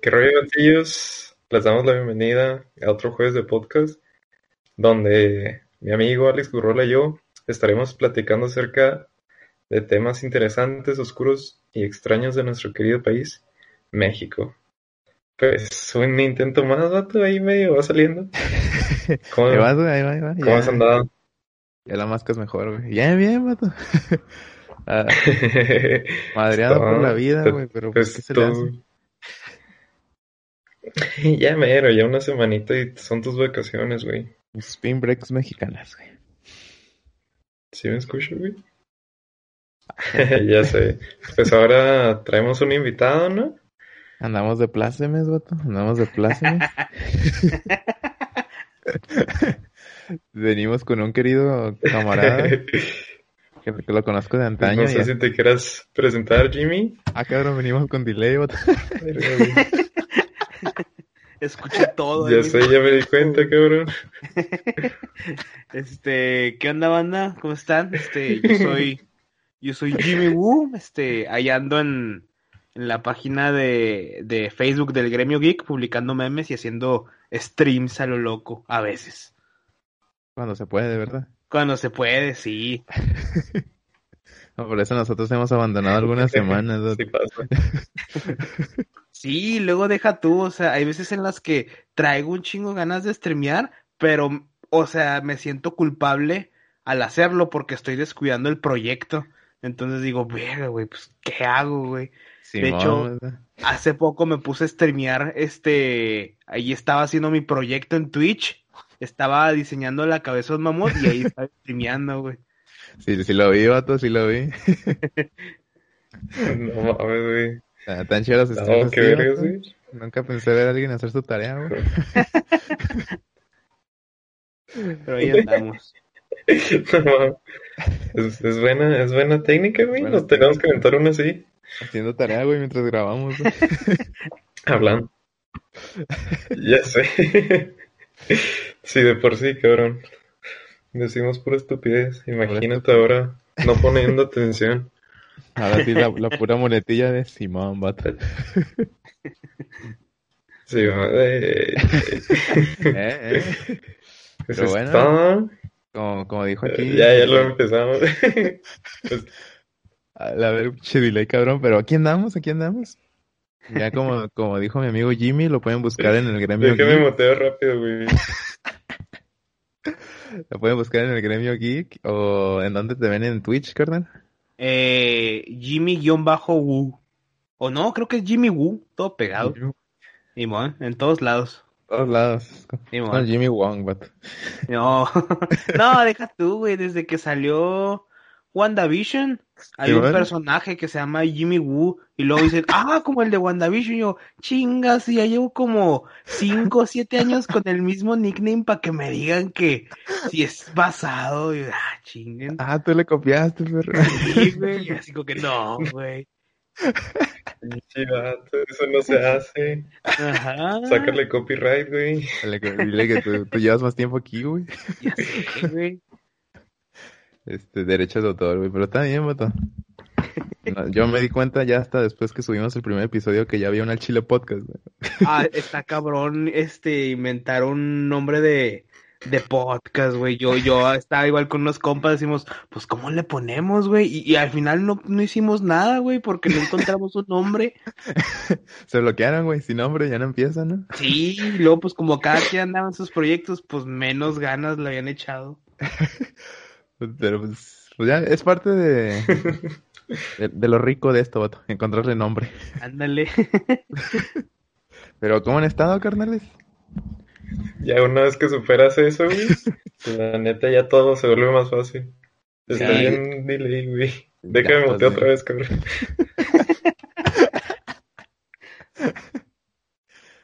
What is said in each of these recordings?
¿Qué rollo, gatillos? Les damos la bienvenida a otro jueves de podcast, donde mi amigo Alex Gurrola y yo estaremos platicando acerca de temas interesantes, oscuros y extraños de nuestro querido país, México. Pues un intento más, vato, ahí medio va saliendo. ¿Cómo, Ahí vas, ahí va, ahí va. cómo Ya, has andado? ya la máscara es mejor, güey. Ya, bien, vato. Ah, madreado por la vida, güey, pero Pues ¿qué se le hace? Ya mero, ya una semanita y son tus vacaciones, güey. Spin breaks mexicanas, güey. ¿Sí me escucho, güey? Ya sé. Pues ahora traemos un invitado, ¿no? Andamos de plácemes, vato. Andamos de plácemes. Venimos con un querido camarada que, que lo conozco de antaño. No sé si te quieras presentar, Jimmy. Ah, cabrón, venimos con delay, vato. Escuché todo. Ya sé, ya me di cuenta, cabrón. Este, ¿qué onda, banda? ¿Cómo están? Este, yo soy, yo soy Jimmy Woo. Este, ahí ando en, en la página de, de Facebook del Gremio Geek, publicando memes y haciendo streams a lo loco, a veces. Cuando se puede, de verdad. Cuando se puede, sí. No, por eso nosotros hemos abandonado algunas semanas. Sí pasa. Sí, luego deja tú, o sea, hay veces en las que traigo un chingo ganas de streamear, pero, o sea, me siento culpable al hacerlo porque estoy descuidando el proyecto. Entonces digo, verga, güey, pues, ¿qué hago, güey? Simón, hecho, ¿verdad? Hace poco me puse a streamear, este, ahí estaba haciendo mi proyecto en Twitch, estaba diseñando la cabeza de un mamut y ahí estaba streameando, güey. Sí, sí lo vi, vato, sí lo vi. No mames, güey. Ah, Tan chidos los No, qué. Nunca pensé ver a alguien hacer su tarea, güey. Pero ahí andamos. No. Es, es buena, es buena técnica, güey. Nos tenemos que inventar una así. Haciendo tarea, güey, mientras grabamos, güey. Hablando. Ya sé. Sí, de por sí, cabrón. Decimos pura estupidez. Imagínate ahora no poniendo atención. Ahora sí, la, la pura monetilla de Simón, vato. Sí, va, eh, Eh, eh. eso Pero es bueno. todo. Como, como dijo aquí. Ya, ya lo empezamos. Pues, A la ver, delay, cabrón, pero aquí andamos, aquí andamos. Ya como, como dijo mi amigo Jimmy, lo pueden buscar en el gremio Déjame geek. moteo rápido, güey. Lo pueden buscar en el gremio geek o en donde te ven en Twitch, carnal. Eh, Jimmy-Woo. O no, creo que es Jimmy Woo, todo pegado. Simón, en todos lados. Todos lados. No, Jimmy Wong, vato. No, no, deja tú, güey. Desde que salió WandaVision, hay un bueno. personaje que se llama Jimmy Woo. Y luego dicen, ah, como el de WandaVision. Y yo, chingas, y ya llevo como 5 o 7 años con el mismo nickname para que me digan que si es basado. Y ah, chinguen. Ah, tú le copiaste, perro. Sí, güey. Y así como que no, güey. Pinche vato, eso no se hace. Ajá. Sácale copyright, güey. Dile que, dile que tú, tú llevas más tiempo aquí, güey. Ya sé, güey. Este, derechos de autor, güey, pero está bien, vato. No, yo me di cuenta ya hasta después que subimos el primer episodio que ya había un al Chile podcast, güey. Ah, está cabrón, este, inventar un nombre de, de podcast, güey. Yo, yo estaba igual con unos compas, decimos, pues, ¿cómo le ponemos, güey? Y, y al final no, no hicimos nada, güey, porque no encontramos un nombre. Se bloquearon, güey, sin nombre, ya no empiezan, ¿no? Sí, y luego, pues, como cada quien andaba en sus proyectos, pues, menos ganas le habían echado. Pero pues, pues ya es parte de, de, de lo rico de esto, vato, encontrarle nombre. Ándale. Pero ¿cómo han estado, carnales? Ya una vez que superas eso, güey, la neta ya todo se vuelve más fácil. Está Sí. bien delay, güey. Déjame pues, otra vez, cabrón.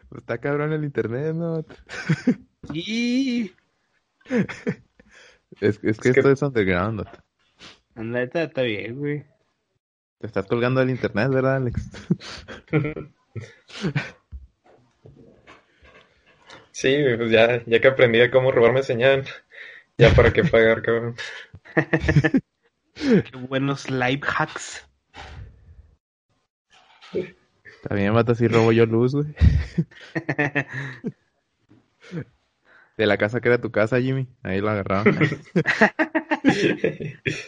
Pues está cabrón el internet, ¿no? vato? Es, es que Es que- esto es underground. Ándale, está, está bien, güey. Te estás colgando del internet, ¿verdad, Alex? Sí, pues ya, ya que aprendí a cómo robarme señal, ya para qué pagar, cabrón. Qué buenos live hacks. También mata si robo yo luz, güey. De la casa que era tu casa, Jimmy. Ahí lo agarraba.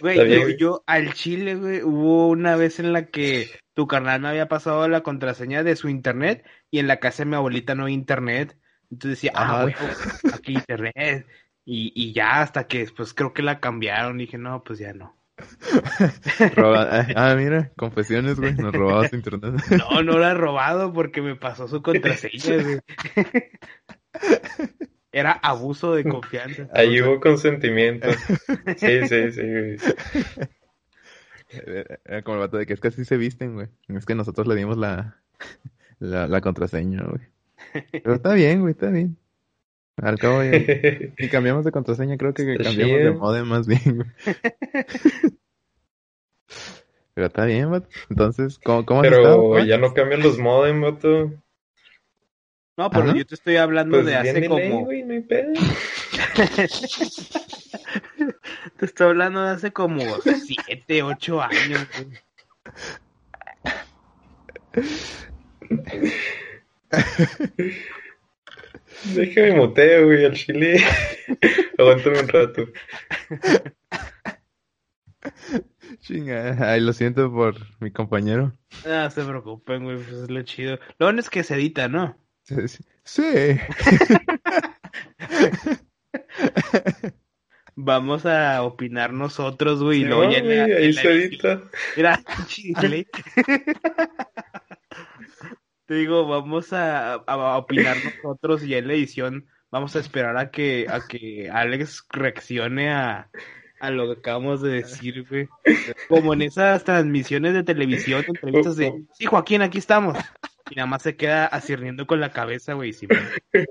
Güey, yo, güey. yo al chile, güey, hubo una vez en la que tu carnal me había pasado la contraseña de su internet y en la casa de mi abuelita no hay internet. Entonces decía, ah, Ah. güey, aquí internet. Y, y ya hasta que después creo que la cambiaron. Dije, no, pues ya no. Roba- Ah, mira, confesiones, güey. Nos robabas internet. No, no la he robado porque me pasó su contraseña, güey. Era abuso de confianza. Ahí hubo consentimiento. Sí, sí, sí, güey. Era como el vato de que es que así se visten, güey. Es que nosotros le dimos la, la, la contraseña, güey. Pero está bien, güey, está bien. Al cabo ya. Si cambiamos de contraseña, creo que Está cambiamos de modem más bien, güey. Pero está bien, vato. Entonces, ¿cómo, cómo has estado, Pero ya no cambian los modem, vato. No, pero yo te estoy hablando Pues de hace ley, como. güey, no hay pedo. Te estoy hablando de hace como siete, ocho años. güey. Déjame muteo, güey, al chile. Aguántame un rato. Chinga, ay, lo siento por mi compañero. No se preocupen, güey, pues es lo chido. Lo bueno es que se edita, ¿no? Sí. Vamos a opinar nosotros, güey, y luego no, ya en la- güey, en ahí edición- edita. Mira, chile. Te digo, vamos a, a opinar nosotros y en la edición vamos a esperar a que, a que Alex reaccione a, a lo que acabamos de decir, güey. Como en esas transmisiones de televisión, entrevistas de, sí, Joaquín, aquí estamos. Y nada más se queda acirniendo con la cabeza, güey. Sí, güey.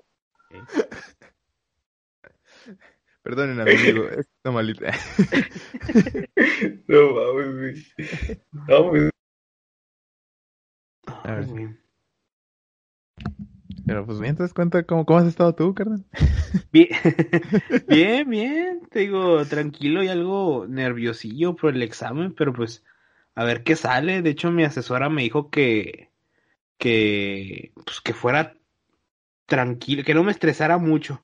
Perdonen, amigo. Está malita. No mames, güey. No, pues, A ver. Güey. Pero pues mientras cuenta cómo, cómo has estado tú, carnal. Bien, bien, bien, te digo, tranquilo y algo nerviosillo por el examen, pero pues a ver qué sale. De hecho, mi asesora me dijo que, que, pues que fuera tranquilo, que no me estresara mucho,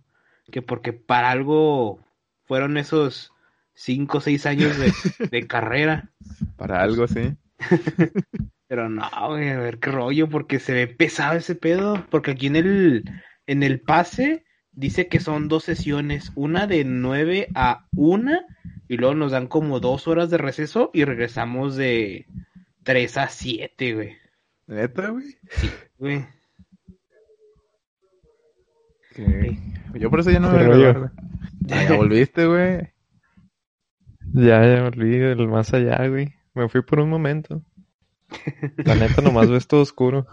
que porque para algo fueron esos cinco o seis años de, de carrera. Para algo, sí. Pero no, güey, a ver qué rollo, porque se ve pesado ese pedo, porque aquí en el, en el pase dice que son dos sesiones, una de 9 a 1, y luego nos dan como dos horas de receso y regresamos de 3 a 7, güey. Neta, güey. Güey. Yo por eso ya no me voy a. Ah, ya volviste, güey. Ya, ya me olvidé del más allá, güey. Me fui por un momento. La neta, nomás ves todo oscuro.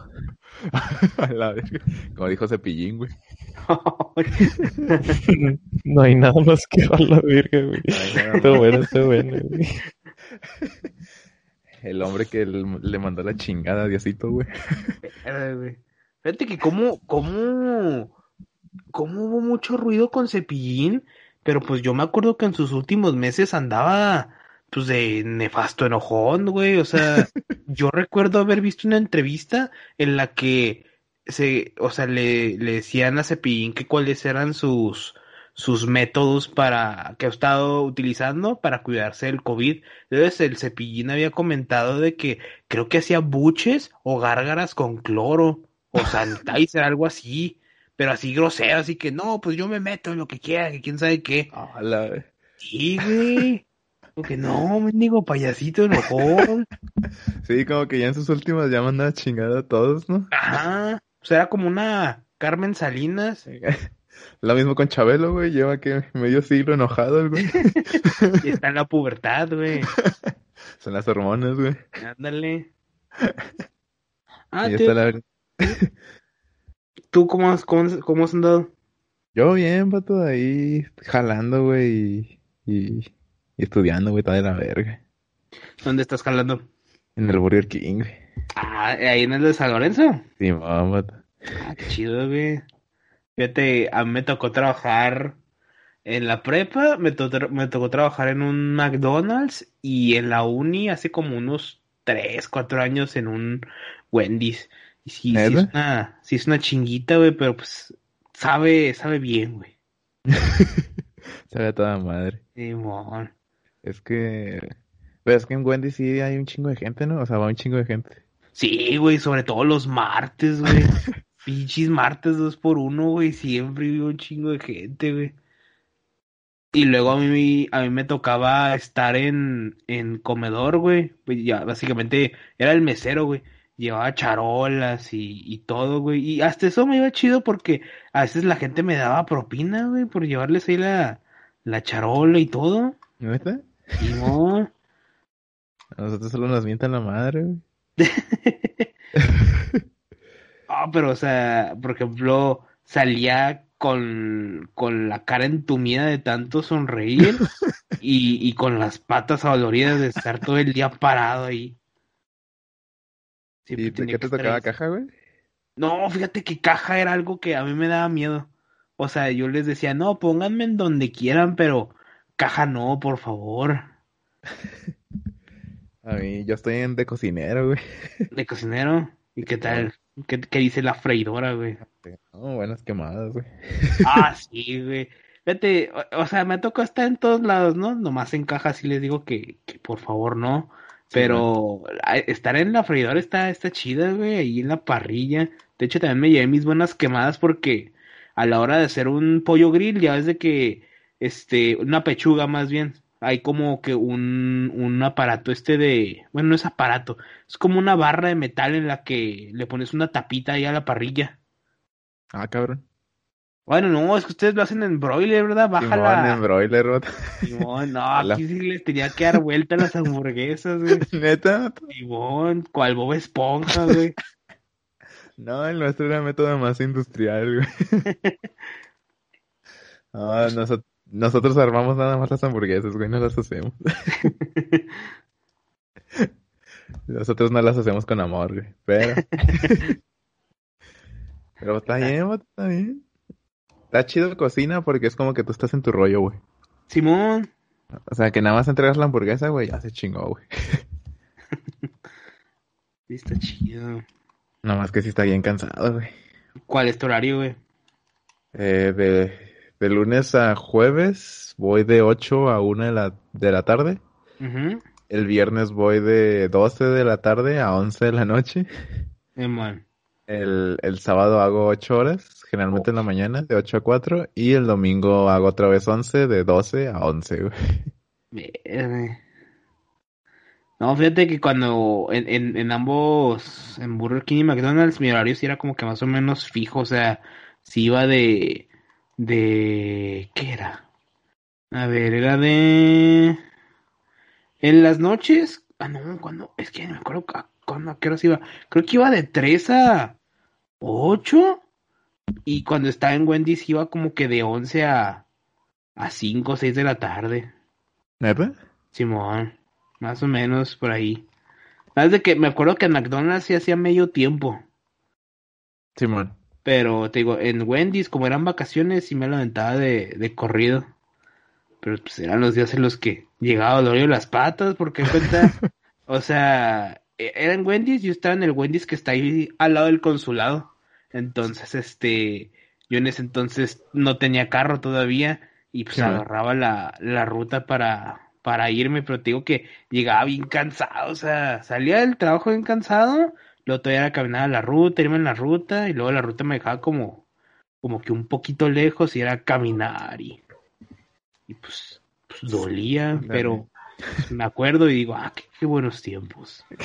A la verga. Como dijo Cepillín, güey. No hay nada más que a la verga, güey. Está bueno, está bueno, güey. El hombre que le mandó la chingada a Diosito, güey. Fíjate que cómo, cómo, cómo hubo mucho ruido con Cepillín, pero pues yo me acuerdo que en sus últimos meses andaba pues de nefasto enojón, güey. O sea, yo recuerdo haber visto una entrevista en la que se, o sea, le, le decían a Cepillín que cuáles eran sus, sus métodos para, que ha estado utilizando para cuidarse del COVID. Entonces el Cepillín había comentado de que creo que hacía buches o gárgaras con cloro o sanitizer, algo así, pero así grosero, así que no, pues yo me meto en lo que quiera, que quién sabe qué. La Sí, güey. Como que no, mendigo payasito enojón. Sí, como que ya en sus últimas ya mandaba chingada a todos, ¿no? Ajá. O sea, era como una Carmen Salinas. Lo mismo con Chabelo, güey. Lleva que medio siglo enojado el güey. Y está en la pubertad, güey. Son las hormonas, güey. Ándale. Ah, y está la... ¿tú cómo has, cómo, cómo has andado? Yo bien, vato, ahí jalando, güey, y, y, y estudiando, güey, toda de la verga. ¿Dónde estás jalando? En el Burger King, güey. Ah, ahí en el de San Lorenzo. Sí, mamá, vato. Ah, qué chido, güey. Fíjate, a mí me tocó trabajar en la prepa, me, to- me tocó trabajar en un McDonald's y en la uni hace como unos 3, 4 años en un Wendy's. Y sí, sí es una, sí es una chinguita, güey, pero pues sabe, sabe bien, güey. Sabe a toda madre. Simón. Es que... Pero es que en Wendy sí hay un chingo de gente, ¿no? O sea, va un chingo de gente. Sí, güey, sobre todo los martes, güey. Pinches martes dos por uno, güey. Siempre iba un chingo de gente, güey. Y luego a mí, a mí me tocaba estar en, en comedor, güey. Pues ya, básicamente era el mesero, güey. Llevaba charolas y, y todo, güey. Y hasta eso me iba chido porque a veces la gente me daba propina, güey, por llevarles ahí la, la charola y todo. ¿Neta? Y no. A nosotros solo nos mientan la madre, güey. Pero, o sea, por ejemplo, salía con, con la cara entumida de tanto sonreír y, y con las patas adoloridas de estar todo el día parado ahí. Siempre ¿Y qué te tocaba ahí. caja, güey? No, fíjate que caja era algo que a mí me daba miedo. O sea, yo les decía, no, pónganme en donde quieran, pero caja no, por favor. A mí, yo estoy en de cocinero, güey. De cocinero. ¿Y qué tal? ¿Qué, qué dice la freidora, güey? No, buenas quemadas, güey. Ah, sí, güey. Fíjate, o, o sea, me tocó estar en todos lados, ¿no? Nomás en caja sí les digo que, que por favor no. Pero estar en la freidora está, está chida, güey, ahí en la parrilla. De hecho, también me llevé mis buenas quemadas porque a la hora de hacer un pollo grill, ya ves de que, este, una pechuga más bien, hay como que un, un aparato este de, bueno, no es aparato, es como una barra de metal en la que le pones una tapita ahí a la parrilla. Ah, cabrón. Bueno, no, es que ustedes lo hacen en broiler, ¿verdad? Simón, Bájala. en broiler, vato. Simón, no, aquí sí les tenía que dar vuelta a las hamburguesas, güey. ¿Neta? Simón, cual Bob Esponja, güey. No, el nuestro era método más industrial, güey. No, noso- nosotros armamos nada más las hamburguesas, güey, no las hacemos. Nosotros no las hacemos con amor, güey. Pero. Pero está bien, está bien. Está chido cocina porque es como que tú estás en tu rollo, güey. Simón, O sea, que nada más entregas la hamburguesa, güey, ya se chingó, güey. sí está chido. Nada más que sí está bien cansado, güey. ¿Cuál es tu horario, güey? Eh, de, de lunes a jueves voy de 8 a 1 de la, de la tarde. Ujú. El viernes voy de 12 de la tarde a 11 de la noche. Simón. El, el sábado hago 8 horas, generalmente en la mañana, de 8 a 4. Y el domingo hago otra vez 11, de 12 a 11, güey. No, fíjate que cuando en, en, en ambos, en Burger King y McDonald's, mi horario sí era como que más o menos fijo, o sea, si iba de, de, ¿qué era? A ver, era de, en las noches, ah, no, cuando, es que no me acuerdo a qué horas iba, creo que iba de 3 a 8, y cuando estaba en Wendy's iba como que de 11 a, a 5 o 6 de la tarde. ¿Neta? Simón, más o menos por ahí. Sabes de que me acuerdo que en McDonald's sí hacía medio tiempo, Simón. Pero te digo, en Wendy's, como eran vacaciones, sí me lo aventaba de, de corrido. Pero pues eran los días en los que llegaba dolorido las patas, porque cuenta, o sea, e- era en Wendy's, yo estaba en el Wendy's que está ahí al lado del consulado. Entonces, este, yo en ese entonces no tenía carro todavía y pues man. agarraba la, la ruta para, para irme, pero te digo que llegaba bien cansado, o sea, salía del trabajo bien cansado, luego todavía era caminar a la ruta, irme en la ruta y luego la ruta me dejaba como, como que un poquito lejos y era caminar y, y pues, pues dolía, pero pues, me acuerdo y digo, ah, qué, qué buenos tiempos.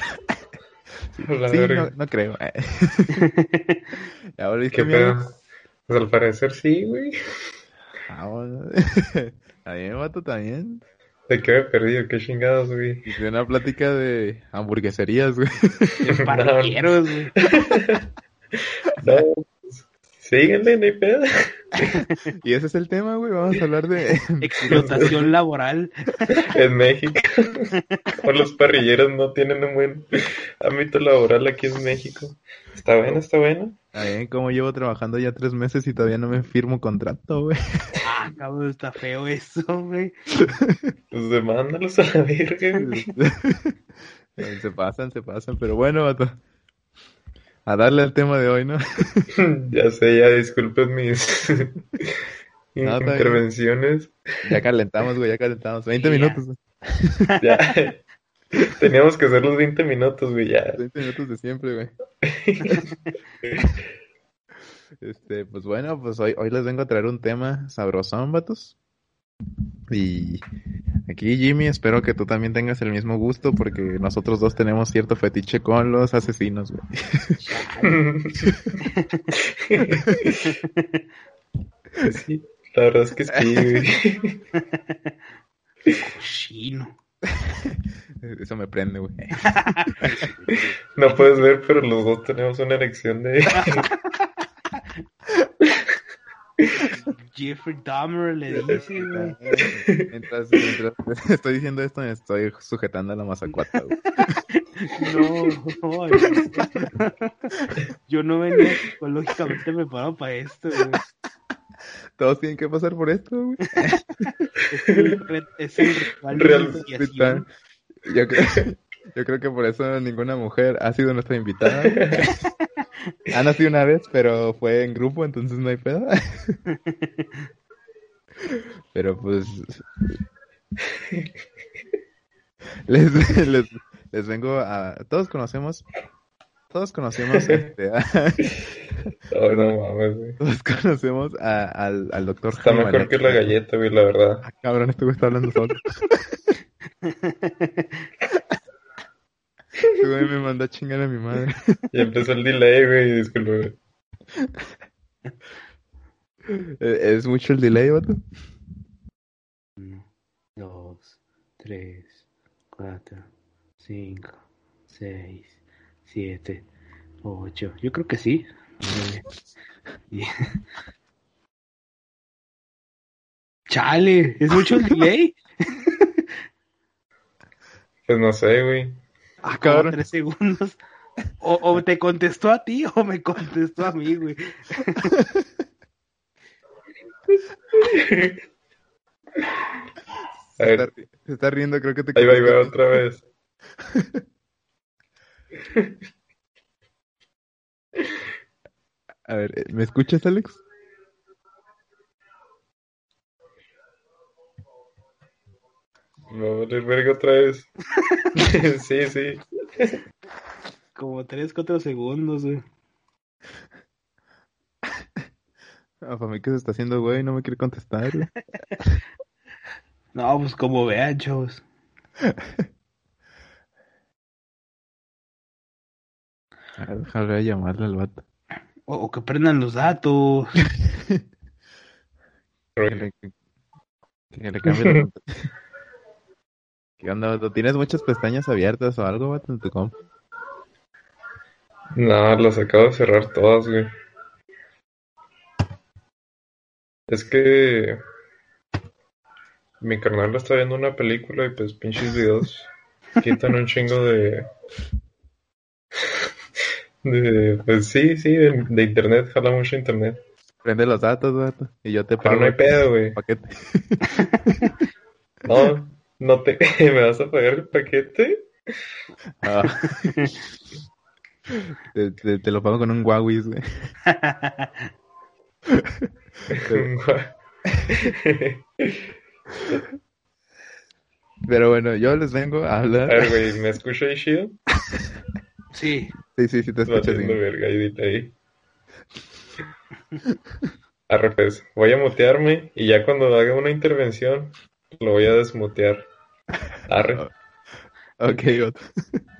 Sí, no, no creo. ¿Ya volviste, pedo? Pues al parecer sí, güey. Ah, bueno. Está bien, vato, también. ¿De qué me he perdido? ¿Qué chingados, güey? Hice una plática de hamburgueserías, güey. Parrilleros, güey. No, pues, síguenle, no hay pedo. Y ese es el tema, güey. Vamos a hablar de... Explotación laboral. En México. Como los parrilleros no tienen un buen ámbito laboral aquí en México. Está bueno, está bueno. Está bien, como llevo trabajando ya tres meses y todavía no me firmo contrato, güey. Ah, cabrón, está feo eso, güey. Pues demándalos a la verga, güey. se pasan, se pasan. Pero bueno, vato. A darle al tema de hoy, ¿no? ya sé, ya disculpen mis intervenciones. Ya calentamos, güey, ya calentamos. 20 Sí, ya. minutos, güey. Ya. Teníamos que hacer los 20 minutos, güey, ya. 20 minutos de siempre, güey. Este, pues bueno, pues hoy, hoy les vengo a traer un tema sabrosón, vatos. Y aquí, Jimmy, espero que tú también tengas el mismo gusto porque nosotros dos tenemos cierto fetiche con los asesinos, güey. Sí, la verdad es que sí, güey. Chino. Eso me prende, güey. No puedes ver, pero los dos tenemos una erección de... Jeffrey Dahmer le dice, güey. Mientras, mientras estoy diciendo esto, me estoy sujetando a la mazacuata, güey. No, no, yo no venía psicológicamente preparado para esto, güey. Todos tienen que pasar por esto, güey. Es el, es el de. Yo creo, yo creo que por eso ninguna mujer ha sido nuestra invitada. Ha nacido una vez, pero fue en grupo, entonces no hay pedo. Pero pues... Les, les, les vengo a... Todos conocemos... Todos conocemos este, a- Ay, no mames, güey. todos conocemos a- al, al doctor Está Hannibal mejor que la galleta, güey, la verdad. Ah, cabrón, está hablando solo. Este güey me mandó a chingar a mi madre. Ya empezó el delay, güey, disculpe. güey. ¿Es mucho el delay, vato? Uno, dos, tres, cuatro, cinco, seis, siete, ocho. Yo creo que sí. Chale, ¿es mucho el delay? Pues no sé, güey. Ah, cabrón. tres segundos. O, o te contestó a ti o me contestó a mí, güey. A Se ver, está, se está riendo, creo que te ahí va, ahí va otra vez. A ver, ¿me escuchas, Alex? Me va a valer verga otra vez. Sí, sí. Como tres, cuatro segundos, güey. Ah, para mí que se está haciendo güey, no me quiere contestar. güey. No, pues como vean, chavos. A ver, déjame llamarle al vato. O, o que prendan los datos. Que le, que le cambie la ¿Qué onda, vato? ¿Tienes muchas pestañas abiertas o algo, vato, en tu comp? No, las acabo de cerrar todas, güey. Es que mi carnal está viendo una película y pues pinches videos quitan un chingo de... de pues sí, sí, de, de internet, jala mucho internet. Prende los datos, vato, y yo te Pero pago no hay pedo, güey. paquete. No, no te... ¿Me vas a pagar el paquete? Ah. te, te- te lo pago con un Huawei, güey. Pero bueno, yo les vengo a A hablar. ver, güey, ¿me escucho ahí chido? Sí. Sí, sí, sí, te escucho Valiendo bien. verga, ahí dile ahí. Arre, pues, voy a mutearme y ya cuando haga una intervención lo voy a desmutear. Arre. Ok, otro.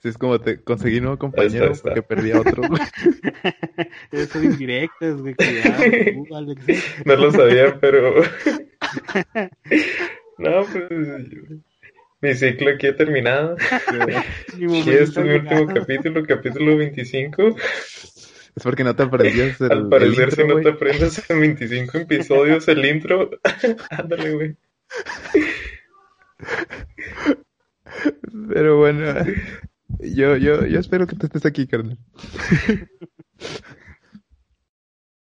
Sí, es como te conseguí nuevo compañero está, ahí porque está. perdí a otro. Esas son indirectas, güey. Cuidado, Alex. ¿eh? No lo sabía, pero... No, pues... Mi ciclo aquí ha terminado. Mi Y este es mi último capítulo, capítulo 25. Es porque no te aprendías el, Al parecer, el si no te aprendes en 25 episodios el intro, ándale, güey. Pero bueno, yo, yo, yo espero que tú estés aquí, carnal.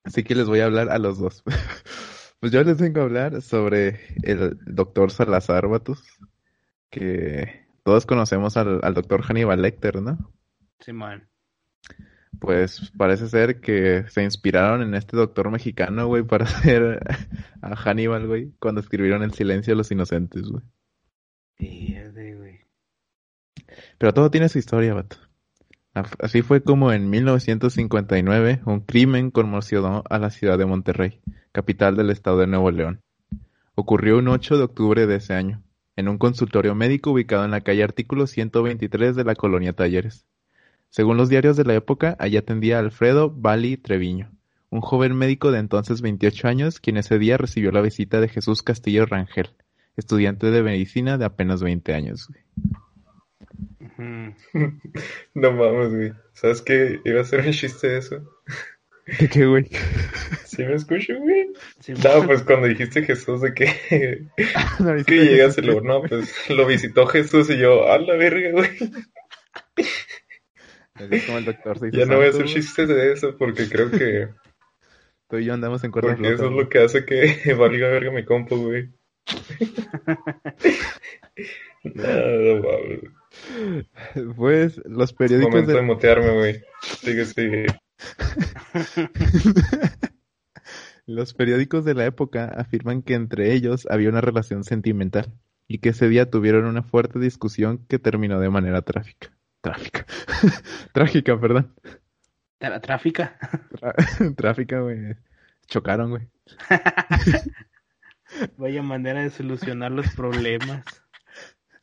Así que les voy a hablar a los dos. Pues yo les vengo a hablar sobre el doctor Salazar Batus, que todos conocemos al, al doctor Hannibal Lecter, ¿no? Sí, man. Pues parece ser que se inspiraron en este doctor mexicano, güey, para hacer a Hannibal, güey, cuando escribieron El silencio de los inocentes, güey. Güey. Pero todo tiene su historia, vato. Así fue como en 1959 un crimen conmocionó a la ciudad de Monterrey, capital del estado de Nuevo León. Ocurrió un 8 de octubre de ese año, en un consultorio médico ubicado en la calle Artículo 123 de la colonia Talleres. Según los diarios de la época, allí atendía Alfredo Bali Treviño, un joven médico de entonces 28 años, quien ese día recibió la visita de Jesús Castillo Rangel, estudiante de medicina de apenas 20 años. güey. No mames, güey. ¿Sabes qué? Iba a ser un chiste de eso. ¿De qué, güey? ¿Sí me escucho, güey? Sí, No, pues cuando dijiste Jesús de que, No, ¿viste que llegas y luego, no, pues lo visitó Jesús y yo, a la verga, güey. Es como el doctor se hizo Ya no voy a hacer chistes de eso porque creo que Tú y yo andamos en cuerdas porque eso es lo que hace que valga verga mi compo, güey. No, no mames. güey. Pues los Es periódicos momento de de... motearme, güey. Sigue, sigue. los periódicos de la época afirman que entre ellos había una relación sentimental y que ese día tuvieron una fuerte discusión que terminó de manera trágica. Trágica. Trágica, perdón. Tráfica. Trágica, güey. Chocaron, güey. Vaya manera de solucionar los problemas.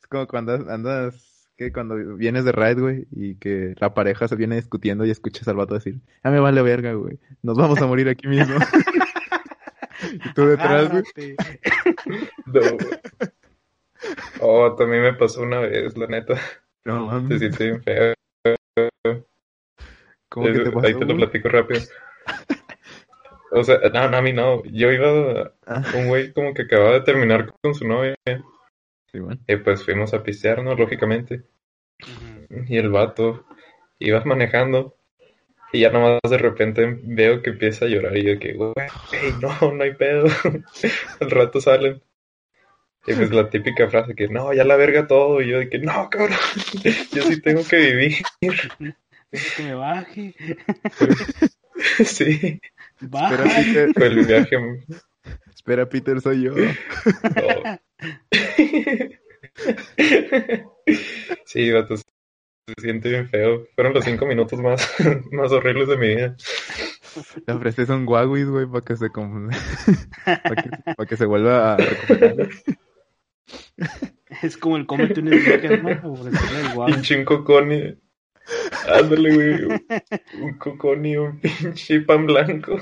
Es como cuando andas, que cuando vienes de ride, güey, y que la pareja se viene discutiendo y escuchas al vato decir, ya me vale verga, güey, nos vamos a morir aquí mismo. y tú detrás, güey. No. Oh, también me pasó una vez, la neta. No Se mames, siente bien feo. ¿cómo que te Ahí te lo platico rápido. O sea, no, no, a mí no. Yo iba, Ah. un güey como que acababa de terminar con su novia. Sí, bueno. Y pues fuimos a pistear, ¿no? Lógicamente. Y el vato iba manejando. Y ya nomás de repente veo que empieza a llorar. Y yo que, güey, no, no hay pedo. Al rato salen. Y pues la típica frase que, no, ya la verga todo. Y yo de que, no, cabrón. Yo sí tengo que vivir. Que me baje. Sí. Espera. Peter, Fue el viaje. espera, Peter, soy yo. no. Sí, vato, se siente bien feo. Fueron los cinco minutos más, más horribles de mi vida. Le ofreces un guaguis, güey, para que se com- para que, para que se vuelva a recuperar. Es como el cómete un sneaker, ¿no? Pinche un coconi. Ándale, güey. Un coconi, un pinche pan blanco.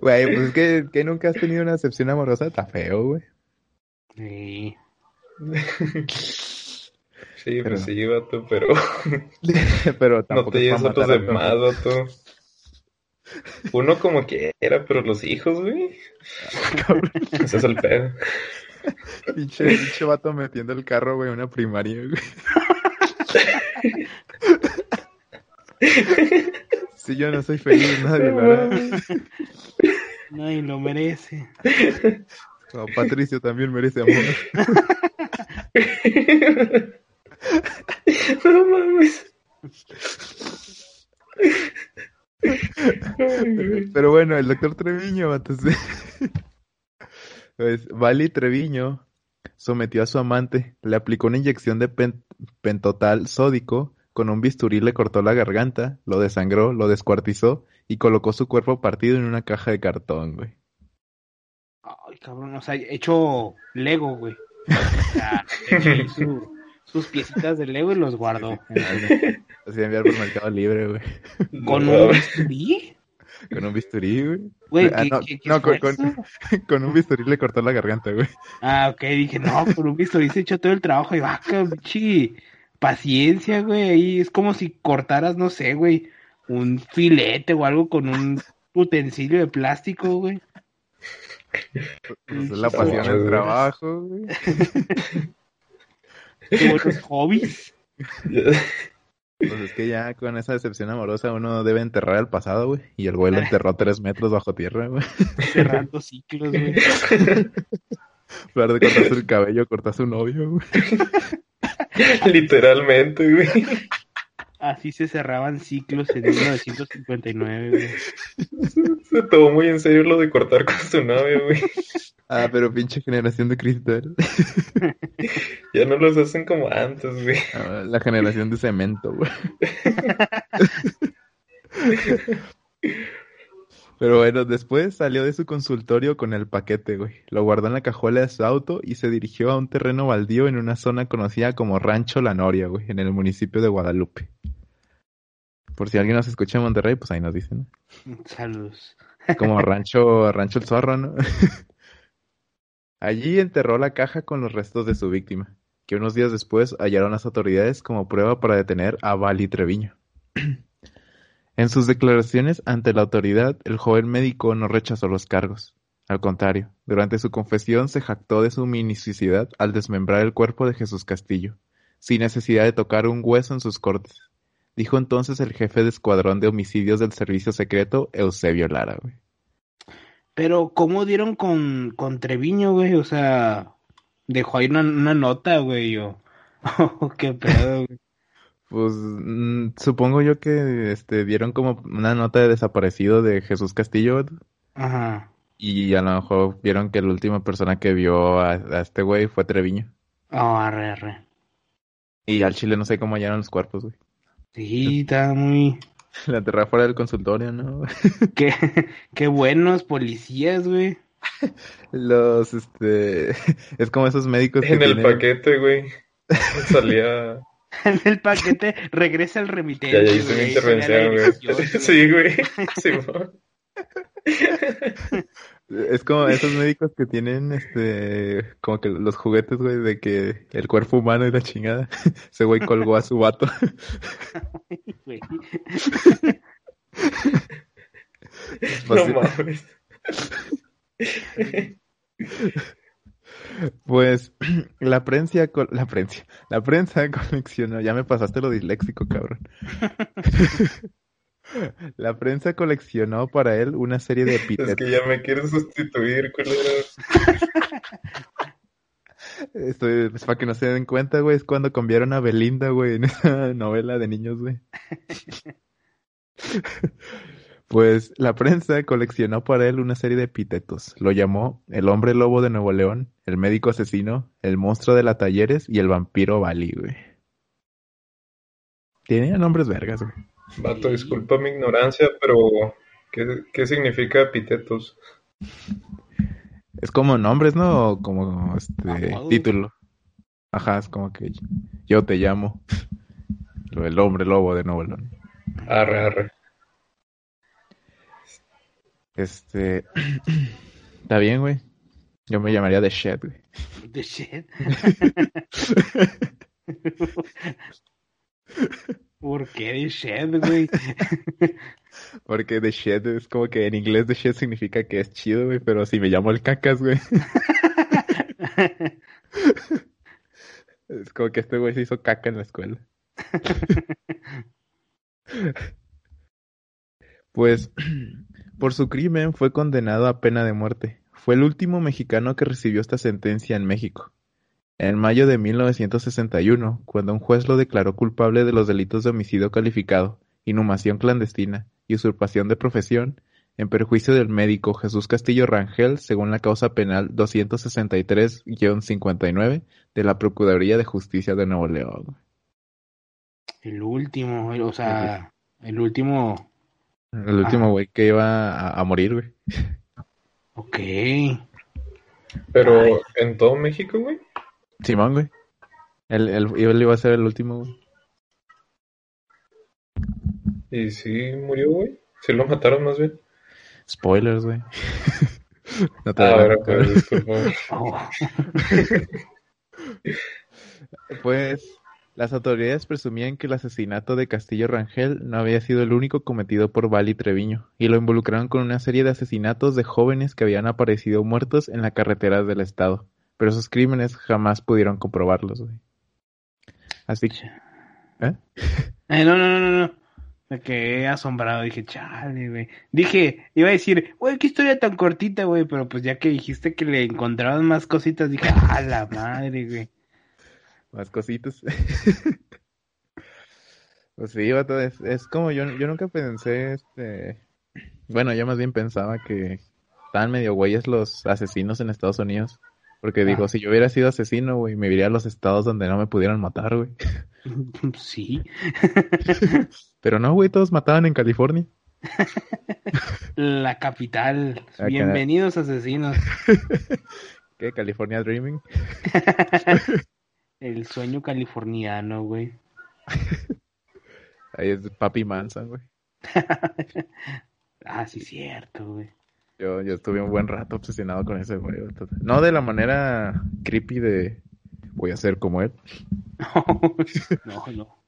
Güey, pues es que, que nunca has tenido una decepción amorosa, está feo, güey. Sí. Sí, Pero- pues sí, vato, pero Pero no tampoco te es lleves matar a demás, vato. Uno como quiera, pero los hijos, güey. Ese es el pedo. Pinche, pinche vato metiendo el carro, güey, en una primaria, güey. Si yo no soy feliz, nadie lo hará. Nadie lo merece. No, Patricio también merece amor. No mames. Pero bueno, el doctor Treviño, sí. Pues, Vali Treviño sometió a su amante, le aplicó una inyección de pen- pentotal sódico, con un bisturí le cortó la garganta, lo desangró, lo descuartizó y colocó su cuerpo partido en una caja de cartón, güey. Ay, cabrón, o sea, hecho Lego, güey. O sea, hecho ahí su- sus piecitas de Lego y los guardó. Así de enviar por Mercado Libre, güey. ¿Con No un bisturí? Con un bisturí, güey. Güey, Ah, ¿qué, no, qué, qué no, fue con- con-? Con un bisturí le cortó la garganta, güey. Ah, ok, dije, no, con un bisturí se echó todo el trabajo y vaca, pinche paciencia, güey. Ahí es como si cortaras, no sé, güey, un filete o algo con un utensilio de plástico, güey. Pues es la pasión del trabajo, güey. Qué buenos hobbies. Pues es que ya con esa decepción amorosa uno debe enterrar el pasado, güey. Y el güey lo enterró tres metros bajo tierra, güey. Cerrando ciclos, güey. En lugar de cortarse el cabello, cortarse un novio, güey. Literalmente, güey. Así se cerraban ciclos en 1959, güey. Se tomó muy en serio lo de cortar con su nave, güey. Ah, pero pinche generación de cristal. Ya no los hacen como antes, güey. Ah, La generación de cemento, güey. Pero bueno, después salió de su consultorio con el paquete, güey. Lo guardó en la cajuela de su auto y se dirigió a un terreno baldío en una zona conocida como Rancho La Noria, güey, en el municipio de Guadalupe. Por si alguien nos escucha en Monterrey, pues ahí nos dicen, ¿no? Saludos. Como Rancho, Rancho El Zorro, ¿no? Allí enterró la caja con los restos de su víctima, que unos días después hallaron las autoridades como prueba para detener a Vali Treviño. En sus declaraciones ante la autoridad, el joven médico no rechazó los cargos. Al contrario, durante su confesión se jactó de su minuciosidad al desmembrar el cuerpo de Jesús Castillo, sin necesidad de tocar un hueso en sus cortes. Dijo entonces el jefe de escuadrón de homicidios del servicio secreto, Eusebio Lara, güey. Pero, ¿cómo dieron con, con Treviño, güey? O sea, dejó ahí una, nota, güey, o... qué pedo, güey. Pues mm, supongo yo que este dieron como una nota de desaparecido de Jesús Castillo Ajá. y a lo mejor vieron que la última persona que vio a, a este güey fue Treviño. Oh, arre, arre. Y al chile no sé cómo hallaron los cuerpos, güey. Sí, está muy... La enterré fuera del consultorio, ¿no? Qué, qué buenos policías, güey. Los, este, es como esos médicos que En el tienen- paquete, güey. Salía. En el paquete regresa el remitente, Ya, ya hice mi güey, intervención, güey. Sí, güey. Simón. Es como esos médicos que tienen, este, como que los juguetes, güey, de que el cuerpo humano y la chingada. Ese güey colgó a su vato. güey. No mames. Pues la prensa, la prensa, la prensa coleccionó, ya me pasaste lo disléxico, cabrón. La prensa coleccionó para él una serie de Es epítetos. que ya me quieren sustituir. Esto es para que no se den cuenta, güey, es cuando cambiaron a Belinda, güey, en esa novela de niños, güey. Pues la prensa coleccionó para él una serie de epítetos. Lo llamó el hombre lobo de Nuevo León, el médico asesino, el monstruo de la Talleres y el vampiro Bali, güey. Tenía nombres vergas, güey. Vato, disculpa mi ignorancia, pero ¿qué, qué significa epitetos? Es como nombres, ¿no? O como este Apodos. título. Ajá, es como que yo te llamo el hombre lobo de Nuevo León. Arre, arre. Este. Está bien, güey. Yo me llamaría The Shed, güey. The shit. ¿Por qué The Shed, güey? Porque The Shed es como que en inglés The Shed significa que es chido, güey. Pero si me llamo el cacas, güey. Es como que este güey se hizo caca en la escuela. Pues, por su crimen fue condenado a pena de muerte. Fue el último mexicano que recibió esta sentencia en México. En mayo de 1961, cuando un juez lo declaró culpable de los delitos de homicidio calificado, inhumación clandestina y usurpación de profesión, en perjuicio del médico Jesús Castillo Rangel, según la causa penal 263-59 de la Procuraduría de Justicia de Nuevo León. El último, o sea, el último. El último güey que iba a, a morir, güey. Ok. Pero Ay. en todo México, güey. Simón, güey. Él, él- él iba a ser el último, güey. Y sí murió, güey. Sí lo mataron más bien. Spoilers, güey. no te Ah, adelantes, pues, disculpa. Oh, Pues las autoridades presumían que el asesinato de Castillo Rangel no había sido el único cometido por Vali Treviño y lo involucraron con una serie de asesinatos de jóvenes que habían aparecido muertos en la carretera del estado, pero esos crímenes jamás pudieron comprobarlos, güey. Así que, ¿eh? Eh, no, no, no, no, no. Me quedé asombrado. Dije, chale, güey. Dije, iba a decir, güey, qué historia tan cortita, güey. Pero pues ya que dijiste que le encontraban más cositas, dije, a la madre, güey. Más cositas. Pues sí, vato, es, es como yo, yo nunca pensé, este... Bueno, yo más bien pensaba que estaban medio güeyes los asesinos en Estados Unidos. Porque digo, Ah. si yo hubiera sido asesino, güey, me iría a los estados donde no me pudieran matar, güey. Sí. Pero no, güey, todos mataban en California. La capital. Acá. Bienvenidos asesinos. ¿Qué? California Dreaming. El sueño californiano, güey. Ahí es Papi Manson, güey. Ah, sí, cierto, güey. Yo, yo estuve un buen rato obsesionado con ese güey. No de la manera creepy de voy a ser como él. No, no.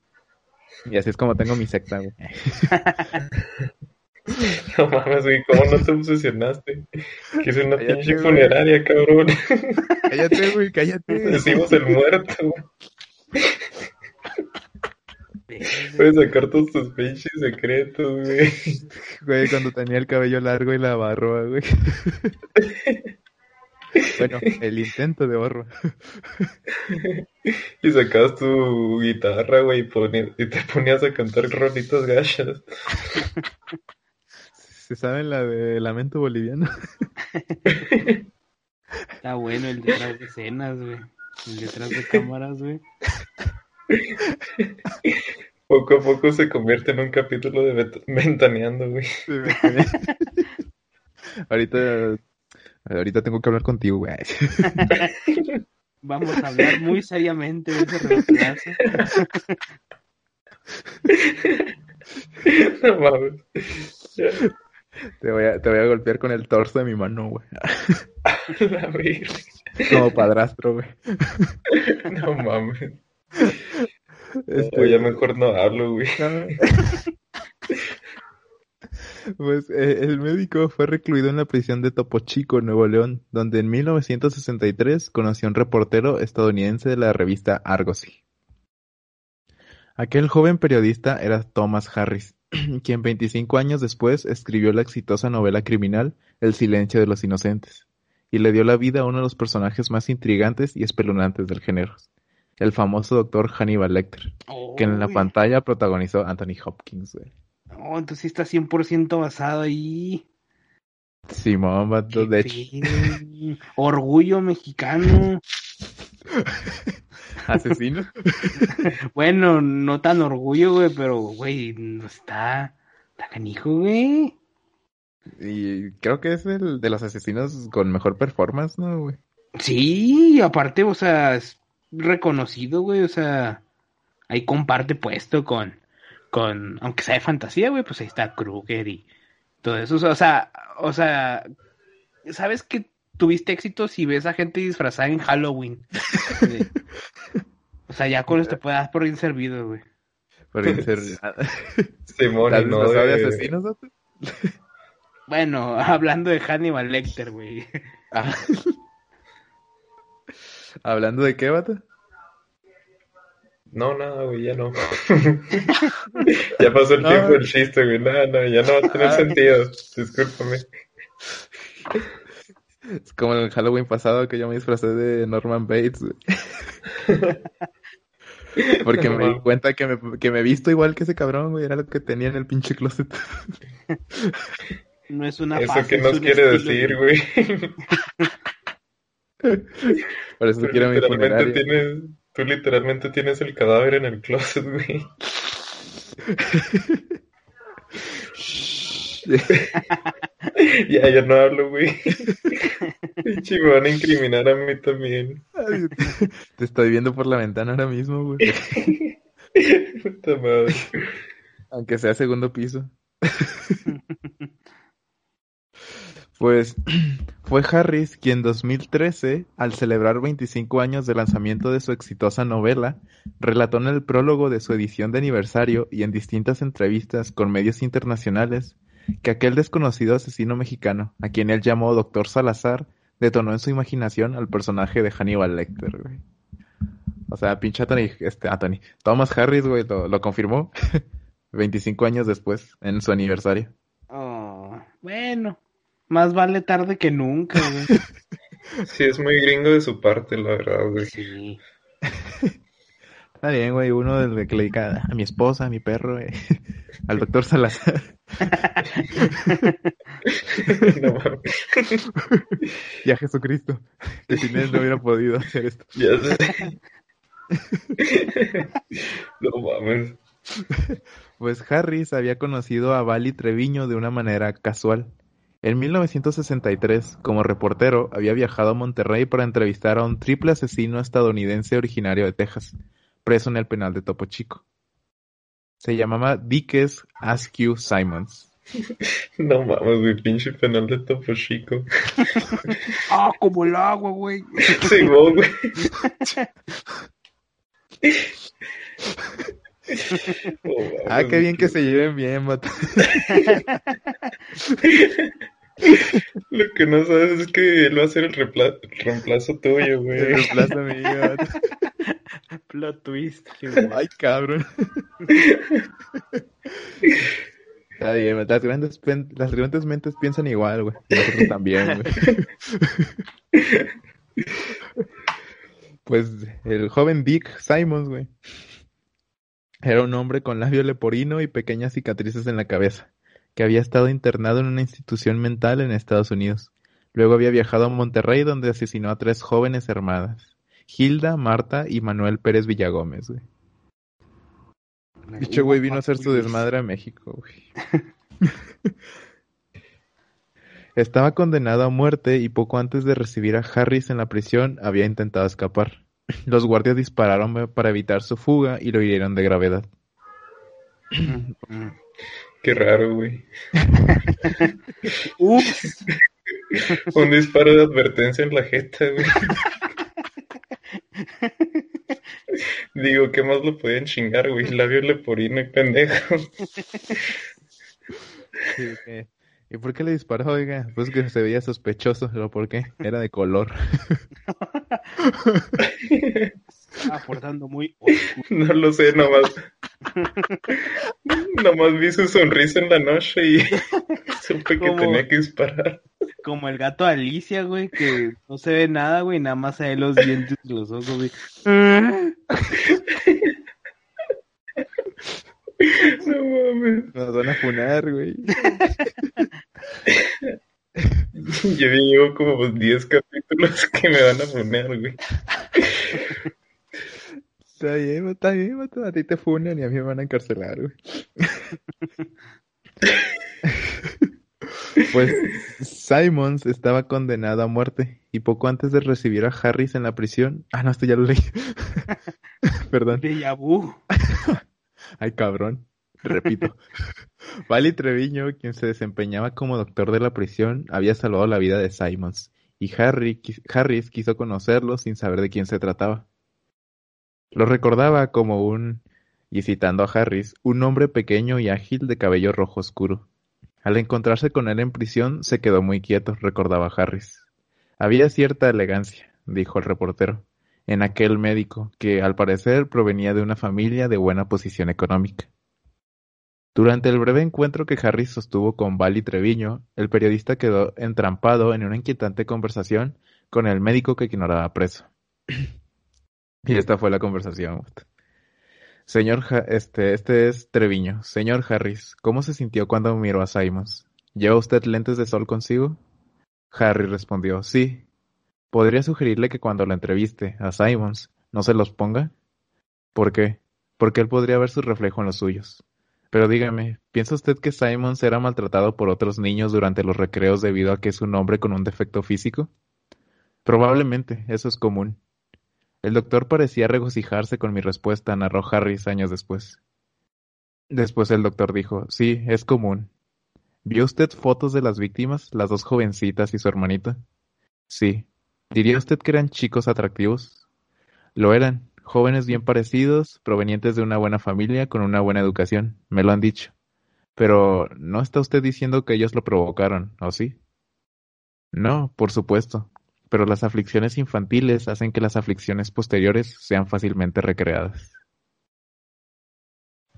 Y así es como tengo mi secta, güey. No mames, güey, ¿cómo no te obsesionaste? Que es una Cállate, pinche güey. funeraria, cabrón. Cállate, güey, cállate. Decimos el muerto, güey. Puedes sacar todos tus pinches secretos, güey. Güey, cuando tenía el cabello largo y la barba, güey. Bueno, el intento de barba. Y sacabas tu guitarra, güey, y te ponías a cantar rolitas gachas. ¿Se saben la de Lamento Boliviano? Está bueno el detrás de escenas, güey. El detrás de cámaras, güey. Poco a poco se convierte en un capítulo de Ventaneando, güey. Sí, ahorita, ahorita tengo que hablar contigo, güey. Vamos a hablar muy seriamente de ese reemplazo. No mames. Te voy a, te voy a golpear con el torso de mi mano, güey. La. Como padrastro, güey. No mames. Este, ya mejor no hablo, güey. Pues eh, el médico fue recluido en la prisión de Topo Chico, Nuevo León, donde en 1963 conoció a un reportero estadounidense de la revista Argosy. Aquel joven periodista era Thomas Harris, quien 25 años después escribió la exitosa novela criminal El silencio de los inocentes, y le dio la vida a uno de los personajes más intrigantes y espeluznantes del género, el famoso doctor Hannibal Lecter, que en la Uy. pantalla protagonizó Anthony Hopkins. güey. Oh, entonces sí está 100% basado ahí. Simón, vato, de hecho. Orgullo mexicano. asesino. Bueno, no tan orgullo, güey, pero, güey, no está. Está canijo, güey. Y creo que es el de los asesinos con mejor performance, ¿no, güey? Sí, aparte, o sea, es reconocido, güey, o sea, ahí comparte puesto con, con, aunque sea de fantasía, güey, pues ahí está Kruger y todo eso, o sea, o sea, ¿sabes que tuviste éxito si ves a gente disfrazada en Halloween? Sí. O sea, ya con esto te puedes dar por bien servido, güey. Por ser Simón, y ¿Estás no de asesinos? Bueno, hablando de Hannibal Lecter, güey. Ah. ¿Hablando de qué, vato? No, nada, güey, ya no. Ya pasó el No. tiempo del chiste, güey. No, no, ya no va a tener Ah. sentido. Discúlpame. Es como el Halloween pasado que yo me disfracé de Norman Bates, güey. Porque me di cuenta que me, que me he visto igual que ese cabrón, güey. Era lo que tenía en el pinche closet. No es una ¿Eso fase, qué nos quiere estilo, decir, güey? Por eso quiero mi tienes, tú literalmente tienes el cadáver en el closet, güey. Ya, ya no hablo, güey. Pinche, me van a incriminar a mí también. Ay, Te estoy viendo por la ventana ahora mismo, güey. Puta madre. Aunque sea segundo piso. Pues fue Harris quien en 2013, al celebrar 25 años de lanzamiento de su exitosa novela, relató en el prólogo de su edición de aniversario y en distintas entrevistas con medios internacionales que aquel desconocido asesino mexicano, a quien él llamó Doctor Salazar, detonó en su imaginación al personaje de Hannibal Lecter, güey. O sea, pinche Anthony, este, Anthony, Thomas Harris, güey, lo, lo confirmó 25 años después, en su aniversario. Oh, bueno, más vale tarde que nunca, güey. Sí, es muy gringo de su parte, la verdad, güey. Sí. Está bien, güey, uno del que le dedica a mi esposa, a mi perro, güey. al doctor Salazar. No y a Jesucristo, que sin él no hubiera podido hacer esto. Ya sé. No mames. Pues Harris había conocido a Bali Treviño de una manera casual. En 1963, como reportero, había viajado a Monterrey para entrevistar a un triple asesino estadounidense originario de Texas, preso en el penal de Topo Chico. Se llamaba Dickes Askew Simons. No mames, güey, pinche penal de Topo Chico. Ah, como el agua, güey. Sí, güey. Ah, qué bien que se lleven bien, vato. Lo que no sabes es que él va a ser el repla- el reemplazo tuyo, güey. reemplaza a mí, vato. Plot twist. Ay, cabrón. Está bien, las grandes, las grandes mentes piensan igual, güey. Nosotros también, güey. Pues el joven Dick Simons, güey. Era un hombre con labio leporino y pequeñas cicatrices en la cabeza, que había estado internado en una institución mental en Estados Unidos. Luego había viajado a Monterrey donde asesinó a tres jóvenes hermanas, Hilda, Marta y Manuel Pérez Villagómez, güey. Dicho güey vino a hacer su desmadre a México, güey. Estaba condenado a muerte y poco antes de recibir a Harris en la prisión había intentado escapar. Los guardias dispararon para evitar su fuga y lo hirieron de gravedad. Qué raro, güey. Ups. Un disparo de advertencia en la jeta, güey. Digo, ¿qué más lo podían chingar, güey? Labio leporino y pendejo. Sí, ¿Y por qué le disparó, oiga? Pues que se veía sospechoso, pero ¿por qué? Era de color. Aportando muy oscuro. No lo sé, nomás. Nomás vi su sonrisa en la noche y supe que tenía que disparar. Como el gato Alicia, güey, que no se ve nada, güey, nada más se ve los dientes y los ojos, güey. No mames. Nos van a funar, güey. Yo llevo como 10 capítulos que me van a poner, güey. Está bien, está bien. A ti te funan y a mí me van a encarcelar, güey. Pues Simons estaba condenado a muerte y poco antes de recibir a Harris en la prisión. Ah, no, esto ya lo leí. Perdón. Vu. Ay, cabrón. Repito. Vali Treviño, quien se desempeñaba como doctor de la prisión, había salvado la vida de Simons, y Harry, Harris quiso conocerlo sin saber de quién se trataba. Lo recordaba como un, y citando a Harris, un hombre pequeño y ágil de cabello rojo oscuro. Al encontrarse con él en prisión, se quedó muy quieto, recordaba Harris. Había cierta elegancia, dijo el reportero, en aquel médico, que al parecer provenía de una familia de buena posición económica. Durante el breve encuentro que Harris sostuvo con Vali Treviño, el periodista quedó entrampado en una inquietante conversación con el médico que ignoraba preso. y esta fue la conversación. Señor, este, este es Treviño. Señor Harris, ¿cómo se sintió cuando miró a Simons? ¿Lleva usted lentes de sol consigo? Harry respondió, sí. ¿Podría sugerirle que cuando lo entreviste a Simons no se los ponga? ¿Por qué? Porque él podría ver su reflejo en los suyos. Pero dígame, ¿piensa usted que Simons era maltratado por otros niños durante los recreos debido a que es un hombre con un defecto físico? Probablemente, eso es común. El doctor parecía regocijarse con mi respuesta, narró Harris años después. Después el doctor dijo, sí, es común. ¿Vio usted fotos de las víctimas, las dos jovencitas y su hermanita? Sí. ¿Diría usted que eran chicos atractivos? Lo eran, jóvenes bien parecidos, provenientes de una buena familia, con una buena educación, me lo han dicho. Pero ¿no está usted diciendo que ellos lo provocaron, o sí? No, por supuesto, pero las aflicciones infantiles hacen que las aflicciones posteriores sean fácilmente recreadas.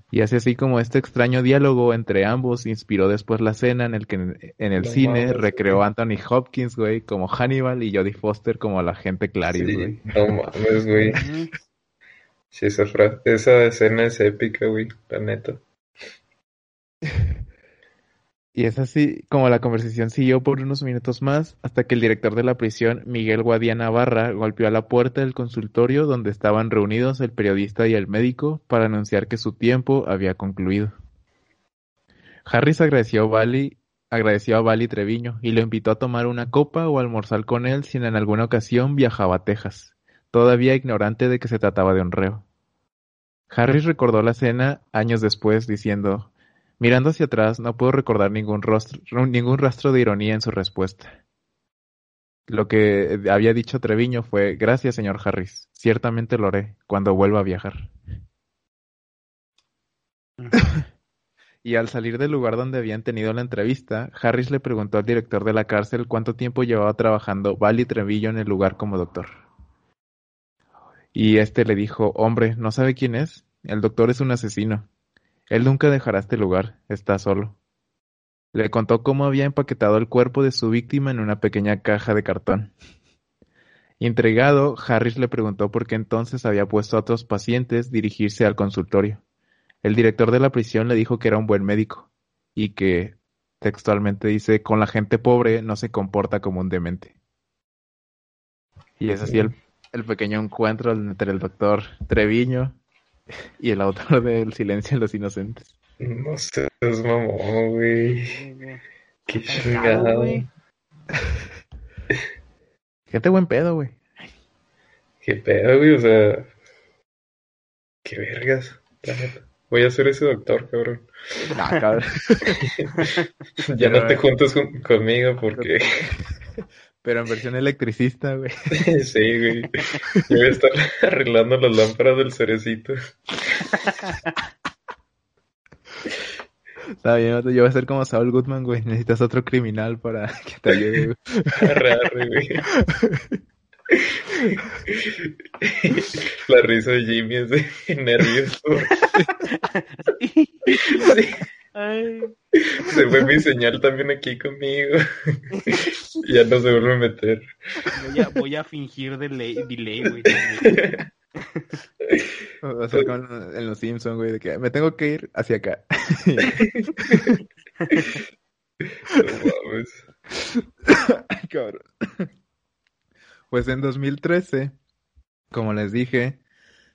Y así así como este extraño diálogo entre ambos inspiró después la escena en el que en el cine mames, recreó güey. Anthony Hopkins, güey, como Hannibal y Jodie Foster como la agente Clarice, Sí, güey. no mames, güey. Sí, esa, esa escena es épica, güey, la neta. Y es así como la conversación siguió por unos minutos más hasta que el director de la prisión, Miguel Guadiana Barra, golpeó a la puerta del consultorio donde estaban reunidos el periodista y el médico para anunciar que su tiempo había concluido. Harris agradeció a Bali, agradeció a Bali Treviño y lo invitó a tomar una copa o almorzar con él si en alguna ocasión viajaba a Texas, todavía ignorante de que se trataba de un reo. Harris recordó la cena años después diciendo Mirando hacia atrás, no puedo recordar ningún, rostro, ningún rastro de ironía en su respuesta. Lo que había dicho Treviño fue, gracias, señor Harris. Ciertamente lo haré cuando vuelva a viajar. y al salir del lugar donde habían tenido la entrevista, Harris le preguntó al director de la cárcel cuánto tiempo llevaba trabajando Bali Treviño en el lugar como doctor. Y este le dijo, hombre, ¿no sabe quién es? El doctor es un asesino. Él nunca dejará este lugar, está solo. Le contó cómo había empaquetado el cuerpo de su víctima en una pequeña caja de cartón. Intrigado, Harris le preguntó por qué entonces había puesto a otros pacientes dirigirse al consultorio. El director de la prisión le dijo que era un buen médico y que, textualmente dice, con la gente pobre no se comporta como un demente. Y es así el, el pequeño encuentro entre el doctor Treviño y el autor de El silencio de los inocentes. No seas mamón, güey. Qué chingado. Gente buen pedo, güey. Qué pedo, güey, o sea. Qué vergas, la neta. Voy a ser ese doctor, cabrón. Nah, cabrón. ya no te juntes con, conmigo porque. Pero en versión electricista, güey. sí, güey. Yo voy a estar arreglando las lámparas del cerecito. Está bien, yo voy a ser como Saul Goodman, güey. Necesitas otro criminal para que te ayude, güey. Arre, arre, güey. La risa de Jimmy es de nervioso. Ay. Se fue mi señal también aquí conmigo. ya no se vuelve a meter. Voy a, voy a fingir delay, delay güey. Va a ser como en los Simpsons, güey, de que me tengo que ir hacia acá. No cabrón. Pues en 2013, como les dije,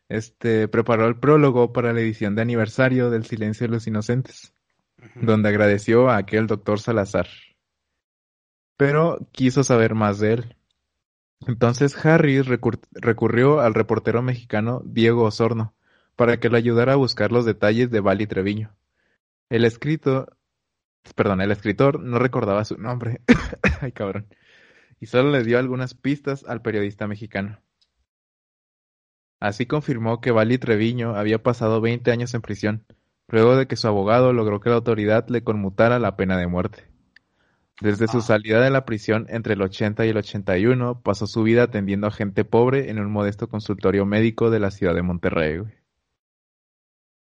este preparó el prólogo para la edición de aniversario del Silencio de los Inocentes, donde agradeció a aquel doctor Salazar. Pero quiso saber más de él. Entonces Harris recur recurrió al reportero mexicano Diego Osorno para que le ayudara a buscar los detalles de Bali Treviño. El escrito, perdón, el escritor no recordaba su nombre. Ay, cabrón. Y solo le dio algunas pistas al periodista mexicano. Así confirmó que Bali Treviño había pasado 20 años en prisión, luego de que su abogado logró que la autoridad le conmutara la pena de muerte. Desde su salida de la prisión entre el 80 y el 81, pasó su vida atendiendo a gente pobre en un modesto consultorio médico de la ciudad de Monterrey. Güey.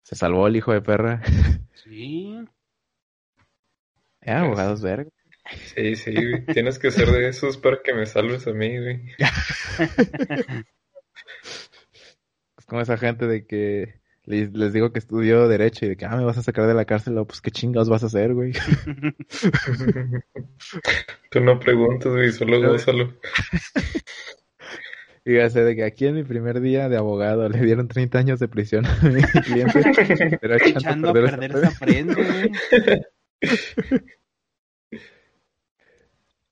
Se salvó el hijo de perra. Sí. Eh, abogados verga. Sí, sí, güey. Tienes que ser de esos para que me salves a mí, güey. Es como esa gente de que les, les digo que estudió Derecho y de que, ah, me vas a sacar de la cárcel, pues qué chingados vas a hacer, güey. Tú no preguntas, güey, solo gózalo. Y ya sé de que aquí en mi primer día de abogado le dieron 30 años de prisión a mi cliente. Pero Echando a perder se aprende, güey.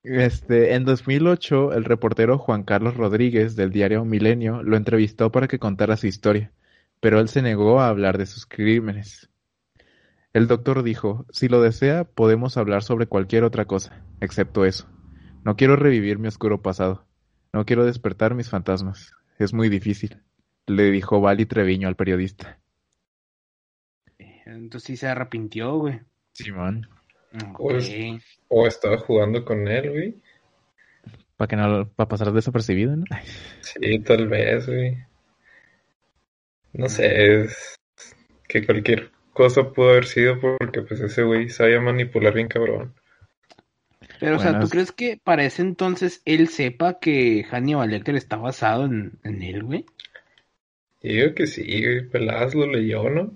Este, en 2008, el reportero Juan Carlos Rodríguez del diario Milenio lo entrevistó para que contara su historia, pero él se negó a hablar de sus crímenes. El doctor dijo, si lo desea, podemos hablar sobre cualquier otra cosa, excepto eso. No quiero revivir mi oscuro pasado. No quiero despertar mis fantasmas. Es muy difícil, le dijo Vali Treviño al periodista. Entonces sí se arrepintió, güey. Simón. O estaba jugando con él, güey. Para que no, para pasar desapercibido, ¿no? Sí, tal vez, güey. No sé, es que cualquier cosa pudo haber sido porque pues ese güey sabía manipular bien cabrón. Pero, o sea, ¿tú es- crees que para ese entonces él sepa que Hannibal Lecter está basado en, en él, güey? Yo digo que sí, güey. Peláez lo leyó, ¿no?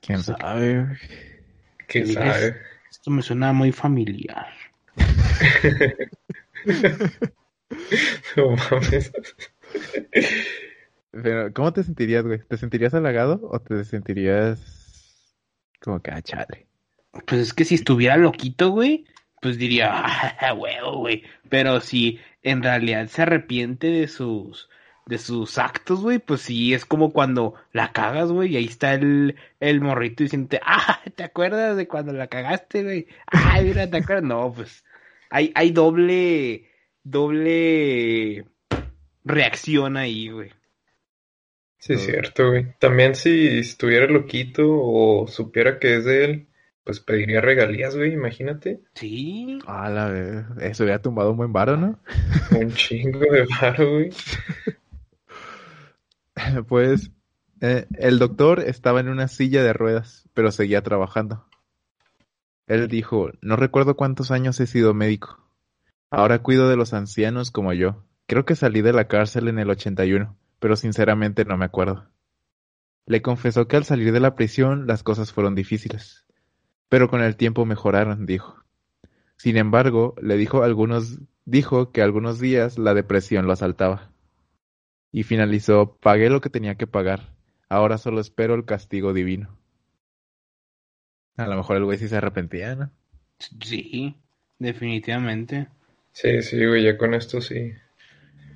¿Quién sabe? ¿Quién sabe? Esto me suena muy familiar. No mames. Pero, ¿cómo te sentirías, güey? ¿Te sentirías halagado o te sentirías como que, ah, chale? Pues es que si estuviera loquito, güey, pues diría, ah, huevo, güey. Pero si en realidad se arrepiente de sus, de sus actos, güey, pues sí, es como cuando la cagas, güey, y ahí está el, el morrito diciendo, ah, ¿te acuerdas de cuando la cagaste, güey? Ay, mira, ¿te acuerdas? No, pues hay, hay doble, doble reacción ahí, güey. Sí, es cierto, güey. También si estuviera loquito o supiera que es de él, pues pediría regalías, güey, imagínate. Sí. Ah, la vez. Eso hubiera tumbado un buen varo, ¿no? Un chingo de varo, güey. Pues eh, el doctor estaba en una silla de ruedas, pero seguía trabajando. Él dijo, no recuerdo cuántos años he sido médico. Ahora cuido de los ancianos como yo. Creo que salí de la cárcel en el 81, pero sinceramente no me acuerdo. Le confesó que al salir de la prisión las cosas fueron difíciles, pero con el tiempo mejoraron, dijo. Sin embargo, le dijo algunos, dijo que algunos días la depresión lo asaltaba. Y finalizó, pagué lo que tenía que pagar. Ahora solo espero el castigo divino. A lo mejor el güey sí se arrepentía, ¿no? Sí, definitivamente. Sí, sí, güey, ya con esto sí.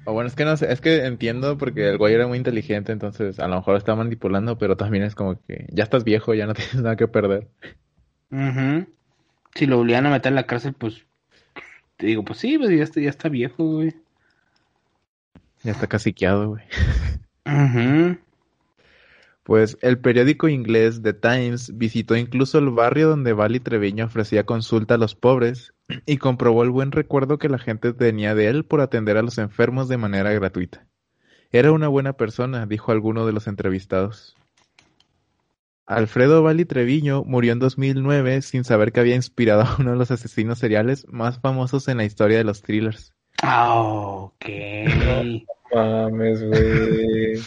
O bueno, es que no sé, es que entiendo porque el güey era muy inteligente, entonces a lo mejor está manipulando, pero también es como que ya estás viejo, ya no tienes nada que perder. Ujú. Si lo volvían a meter en la cárcel, pues te digo, pues sí, pues ya está, ya está viejo, güey. Ya está caciqueado, güey. Ujú. Pues el periódico inglés The Times visitó incluso el barrio donde Vali Treviño ofrecía consulta a los pobres y comprobó el buen recuerdo que la gente tenía de él por atender a los enfermos de manera gratuita. Era una buena persona, dijo alguno de los entrevistados. Alfredo Vali Treviño murió en 2009 sin saber que había inspirado a uno de los asesinos seriales más famosos en la historia de los thrillers. Ah, ok. Mames, güey.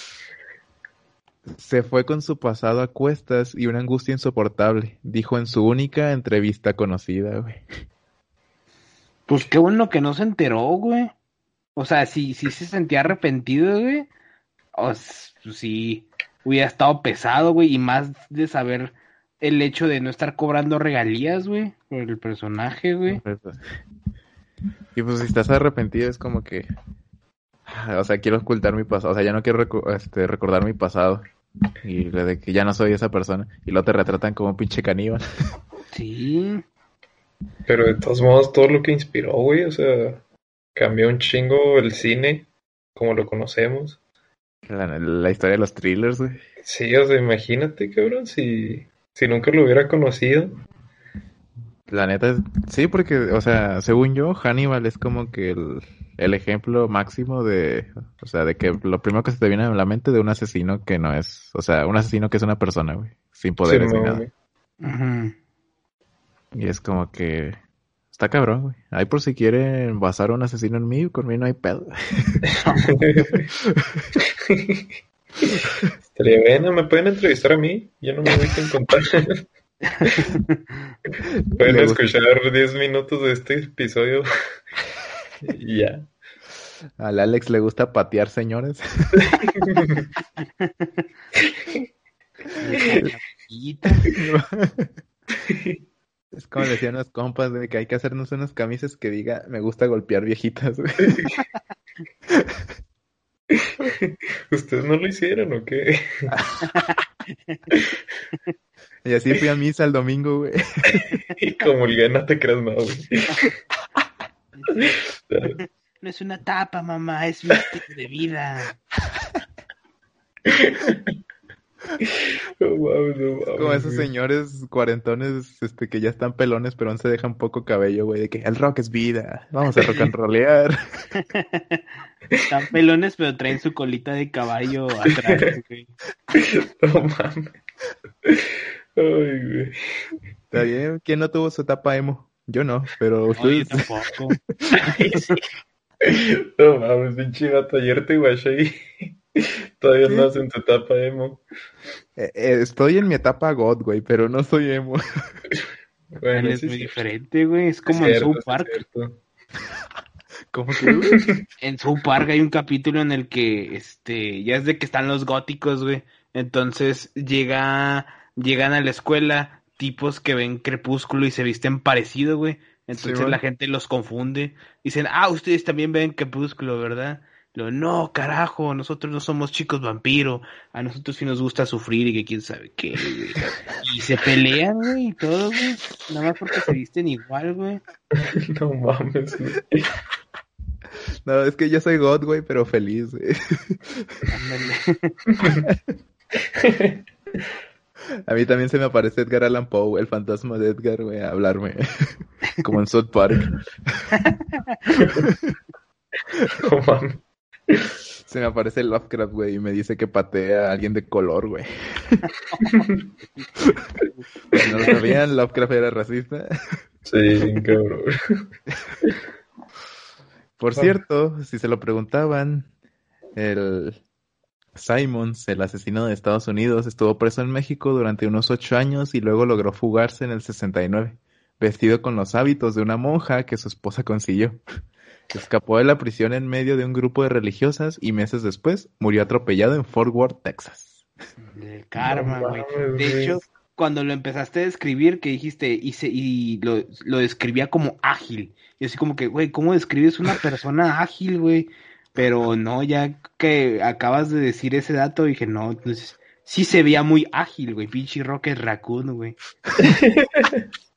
Se fue con su pasado a cuestas y una angustia insoportable, dijo en su única entrevista conocida, güey. Pues qué bueno que no se enteró, güey. O sea, si, si se sentía arrepentido, güey. O s- pues hubiera estado pesado, güey. Y más de saber el hecho de no estar cobrando regalías, güey. Por el personaje, güey. Y pues si estás arrepentido es como que... O sea, quiero ocultar mi pasado. O sea, ya no quiero recu- este, recordar mi pasado. Y lo de que ya no soy esa persona. Y luego te retratan como un pinche caníbal. Sí. Pero de todos modos, todo lo que inspiró, güey, o sea, cambió un chingo el cine, como lo conocemos. La, la historia de los thrillers, güey. Sí, o sea, imagínate, cabrón, si, si nunca lo hubiera conocido. La neta, es- sí, porque, o sea, según yo, Hannibal es como que el, el ejemplo máximo de, o sea, de que lo primero que se te viene a la mente de un asesino que no es, o sea, un asesino que es una persona, güey, sin poderes ni nada. Y es como que está cabrón, güey. Ahí por si quieren basar a un asesino en mí, conmigo no hay pedo. Estaría bien, ¿me pueden entrevistar a mí? Yo no me voy a contar. Pueden escuchar 10 minutos de este episodio y ya. Al Alex le gusta patear señores. Es como decían los compas de que hay que hacernos unas camisas que diga me gusta golpear viejitas. ¿Ustedes no lo hicieron o qué? Y así fui a misa el domingo, güey. Y como el no te creas, no, güey. No es una tapa, mamá, es mi estilo de vida. No mames, no mames, Como esos güey. señores cuarentones este, que ya están pelones pero aún se dejan poco cabello, güey, de que el rock es vida, vamos a rock and rollear. Están pelones, pero traen su colita de caballo atrás, güey. No mames. Ay, güey. Está bien, ¿quién no tuvo su etapa emo? Yo no, pero ustedes... tampoco. No mames, pinche vato. Ayer te guaché y Todavía andas en tu etapa emo. Eh, eh, estoy en mi etapa God, güey, pero no soy emo. Bueno, es sí, muy sí, diferente, güey. Es como cierto, en sí South Park. ¿Cómo que, güey? En South Park hay un capítulo en el que, este, ya es de que están los góticos, güey. Entonces llega, llegan a la escuela tipos que ven Crepúsculo y se visten parecido, güey. Entonces la gente los confunde. Dicen, ah, ustedes también ven Crepúsculo, ¿verdad? Lo, no, carajo, nosotros no somos chicos vampiro. A nosotros sí nos gusta sufrir y que quién sabe qué, güey. Y se pelean, güey, y todo, güey. Nada más porque se visten igual, güey. No mames, güey. No, es que yo soy God, güey, pero feliz, güey. A mí también se me aparece Edgar Allan Poe, el fantasma de Edgar, güey, a hablarme. Como en South Park. Se me aparece Lovecraft, güey, y me dice que patea a alguien de color, güey. No lo sabían, Lovecraft era racista. Sí, cabrón. Por cierto, si se lo preguntaban, el Simons, el asesino de Estados Unidos, estuvo preso en México durante unos ocho años y luego logró fugarse en el 69, vestido con los hábitos de una monja que su esposa consiguió. Escapó de la prisión en medio de un grupo de religiosas y meses después murió atropellado en Fort Worth, Texas. El karma, güey. De hecho, cuando lo empezaste a describir, que dijiste, y, se, y lo, lo describía como ágil. Y así como que, güey, ¿cómo describes una persona ágil, güey? Pero no, ya que acabas de decir ese dato, dije, no, entonces sí se veía muy ágil, güey. Pinche Rocket Raccoon, güey.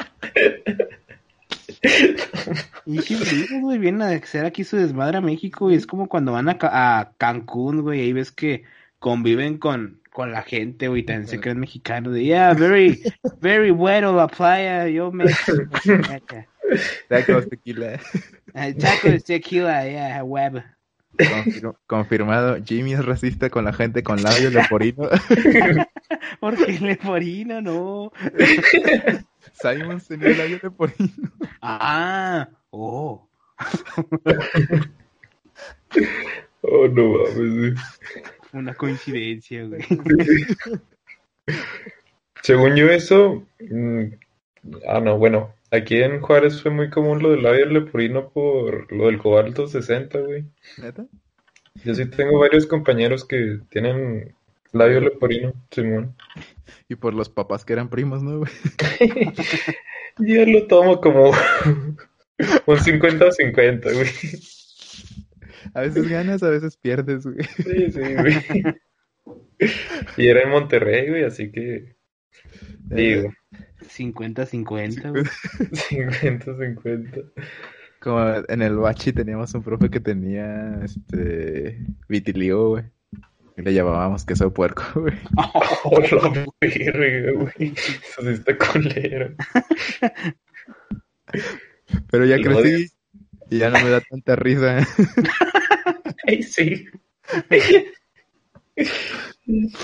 Y dije, "Mira, güey, vienen a hacer aquí su desmadre a México y es como cuando van a, a Cancún, güey, ahí ves que conviven con, con la gente, güey, también se creen mexicanos, de, yeah, very, very bueno la playa, yo me... Tacos, tequila. Tacos, tequila, yeah, web. Confir- confirmado, Jimmy es racista con la gente con labio leporino. Porque leporino, no. Simons tenía labio leporino. Ah, oh. Oh, no mames, güey. Una coincidencia, güey. Según yo eso, mm, ah no, bueno, aquí en Juárez fue muy común lo del labio leporino por lo del cobalto 60, güey. ¿Neta? Yo sí tengo varios compañeros que tienen labio leporino, Simón. Y por los papás que eran primos, ¿no, güey? Yo lo tomo como un 50-50, güey. A veces ganas, a veces pierdes, güey. Sí, sí, güey. Y era en Monterrey, güey, así que digo, 50-50, güey. 50-50. Como en el bachi teníamos un profe que tenía, este, vitiligo, güey. Y le llamábamos queso de puerco, güey. Oh, la verga, güey. Eso sí está culero. Pero ya crecí y ya no me da tanta risa. Ay, sí.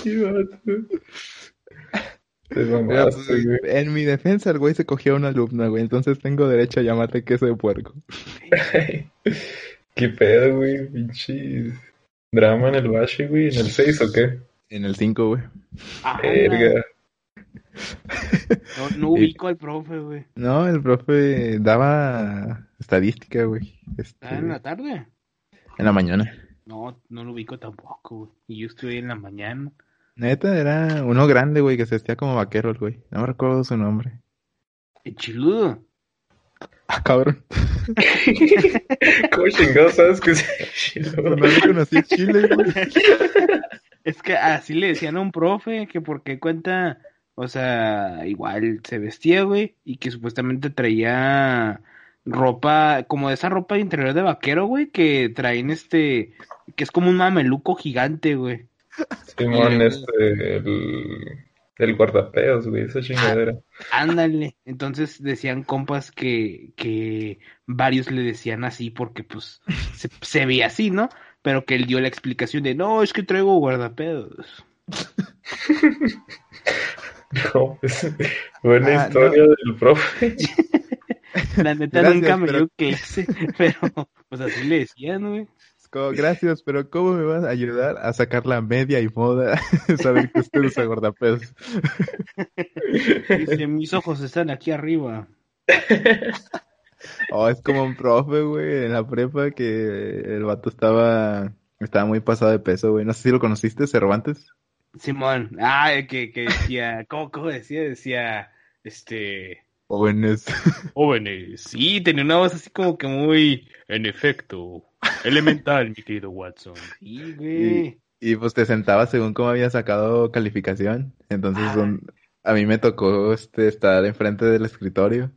Qué vato. Pues, en mi defensa, el güey se cogió a una alumna, güey. Entonces tengo derecho a llamarle queso de puerco. Ay, Qué pedo, güey. Pinche drama en el bache, güey. ¿En el 6 o qué? En el 5, güey. Verga. No, no ubico al profe, güey. No, el profe daba estadística, güey. Este, ¿Ah, en la tarde? en la mañana. No, no lo ubico tampoco, güey. Y yo estuve en la mañana. Neta, era uno grande, güey, que se vestía como vaquero, el güey. No me recuerdo su nombre. El chiludo. Ah, cabrón. ¿Cómo chingados sabes que es No le conocí Chile, güey. Es que así le decían a un profe que porque cuenta, o sea, igual se vestía, güey, y que supuestamente traía ropa, como de esa ropa interior de vaquero, güey, que traen este, que es como un mameluco gigante, güey. Simón, este, el, el guardapeos, güey, esa chingadera. Ándale. Entonces decían compas que, que varios le decían así porque pues se, se veía así, ¿no? Pero que él dio la explicación de, no, es que traigo guardapedos. No, pues, buena Ah, historia del profe. La neta Gracias, nunca me pero- dio clase, pero pues así le decían, güey. Gracias, pero ¿cómo me vas a ayudar a sacar la media y moda? Saber que usted usa gordapesos. Dice, mis ojos están aquí arriba. Oh, es como un profe, güey, en la prepa que el vato estaba, estaba muy pasado de peso, güey. No sé si lo conociste, Cervantes. Simón, ah, que, que decía, ¿cómo, cómo decía? Decía, este, Jóvenes. jóvenes. Sí, tenía una voz así como que muy, en efecto, elemental, mi querido Watson. Sí, güey. Y pues te sentabas según cómo había sacado calificación. Entonces un- a mí me tocó este, estar enfrente del escritorio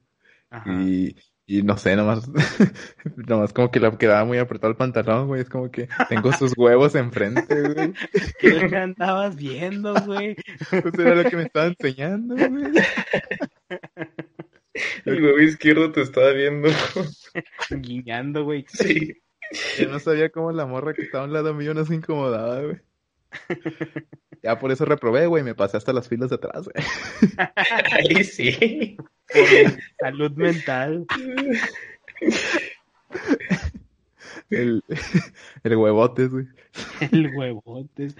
Ajá. y, y no sé, nomás, nomás como que le quedaba muy apretado el pantalón, güey. Es como que tengo sus huevos enfrente, güey. ¿Qué andabas viendo, güey? Pues era lo que me estaba enseñando, güey. El huevo izquierdo te estaba viendo. Guiñando, güey. Sí. Yo no sabía cómo la morra que estaba a un lado mío no se incomodaba, güey. Ya por eso reprobé, güey. Me pasé hasta las filas de atrás, güey. Ahí sí. Por salud mental. El, el huevotes, güey. El huevotes.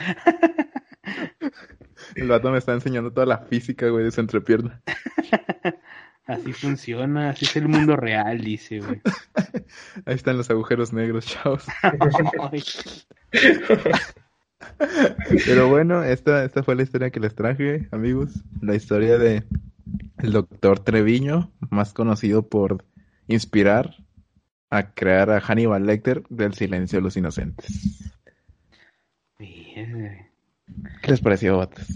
El vato me está enseñando toda la física, güey, de su entrepierna. Así funciona, así es el mundo real, dice, güey. Ahí están los agujeros negros, chavos. Pero bueno, esta, esta fue la historia que les traje, amigos. La historia de el doctor Treviño, más conocido por inspirar a crear a Hannibal Lecter del Silencio de los Inocentes. mierda. ¿Qué les pareció, vatos?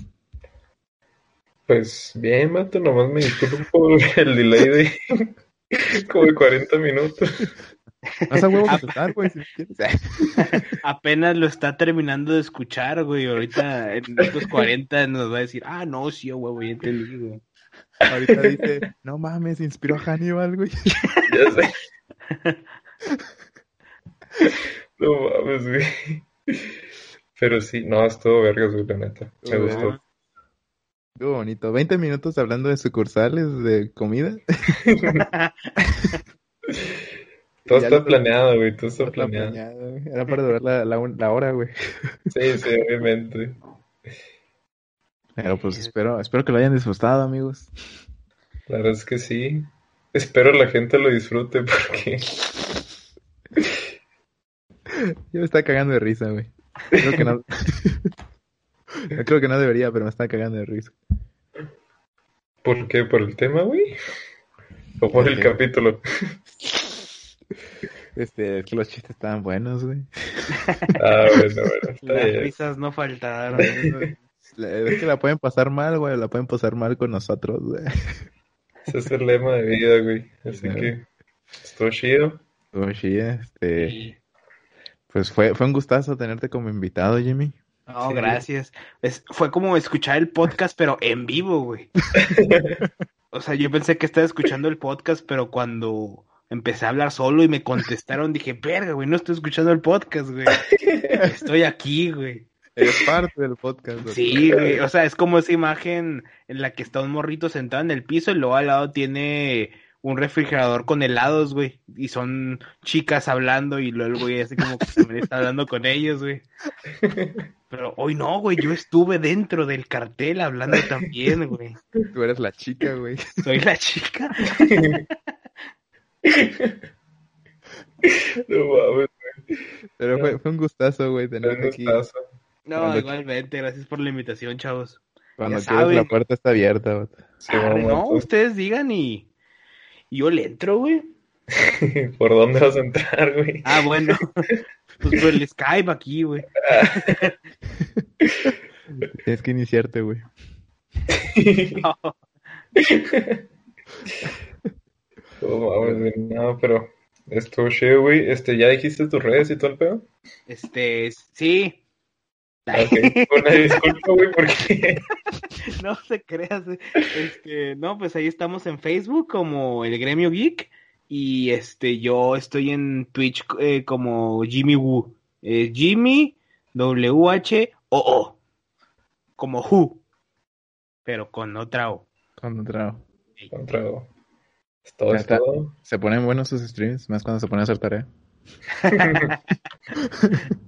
Pues bien, Mato, nomás me disculpo por el delay de como de 40 minutos. Vas a huevo contestar, güey, si quieres. Apenas lo está terminando de escuchar, güey. Ahorita en estos 40 nos va a decir, ah, no, sí, a huevo, ya entendí, güey. Ahorita dice, no mames, inspiró a Hannibal, güey. Ya sé. No mames, güey. Pero sí, no, estuvo vergas, güey, la neta. Me gustó. Estuvo bonito. 20 minutos hablando de sucursales, de comida. Todo está planeado, güey, todo está Está planeado. Era para durar la, la, un- la hora, güey. Sí, sí, obviamente. Pero pues espero, espero que lo hayan disfrutado, amigos. La verdad es que sí. Espero la gente lo disfrute porque Yo me estaba cagando de risa, güey. Creo que no. Yo creo que no debería, pero me estaba cagando de risa. ¿Por qué? ¿Por el tema, güey? ¿O por el capítulo? Este, es que los chistes estaban buenos, güey. Ah, bueno, bueno, está Las bien. risas no faltaron. Es que la pueden pasar mal, güey. La pueden pasar mal con nosotros, güey. Ese es el lema de vida, güey. Así que estuvo chido. Uy, sí, este. Sí. Pues fue, fue un gustazo tenerte como invitado, Jimmy. No, Sí. gracias. Es- fue como escuchar el podcast, pero en vivo, güey. O sea, yo pensé que estaba escuchando el podcast, pero cuando empecé a hablar solo y me contestaron, dije, verga, güey, no estoy escuchando el podcast, güey. Estoy aquí, güey. Eres parte del podcast, güey. Sí, güey. O sea, es como esa imagen en la que está un morrito sentado en el piso y luego al lado tiene un refrigerador con helados, güey. Y son chicas hablando y luego el güey así como que también está hablando con ellos, güey. Pero hoy no, güey. Yo estuve dentro del cartel hablando también, güey. Tú eres la chica, güey. Soy la chica. No mames, Pero fue, fue un gustazo, güey, tenerte aquí. gustazo. No, Cuando- igualmente. Gracias por la invitación, chavos. Cuando Ya quieras, la puerta está abierta, güey. Sí, Arre, no, ustedes digan y yo le entro, güey. ¿Por dónde vas a entrar, güey? Ah, bueno. Pues por el Skype aquí, güey. Tienes que iniciarte, güey. No. Güey. No, pero estuvo chido, güey. Este, ¿ya dijiste tus redes y todo el pedo? Este, sí. Ok, una disculpa, güey, porque No se creas. Este, no, pues ahí estamos en Facebook como el Gremio Geek. Y este, yo estoy en Twitch eh, como Jimmy Woo. Eh, Jimmy W-H-O-O. Como Who. Pero con otra O. Con otra- contra es todo, Ya es está. todo. Se ponen buenos sus streams, más cuando se ponen a hacer tarea.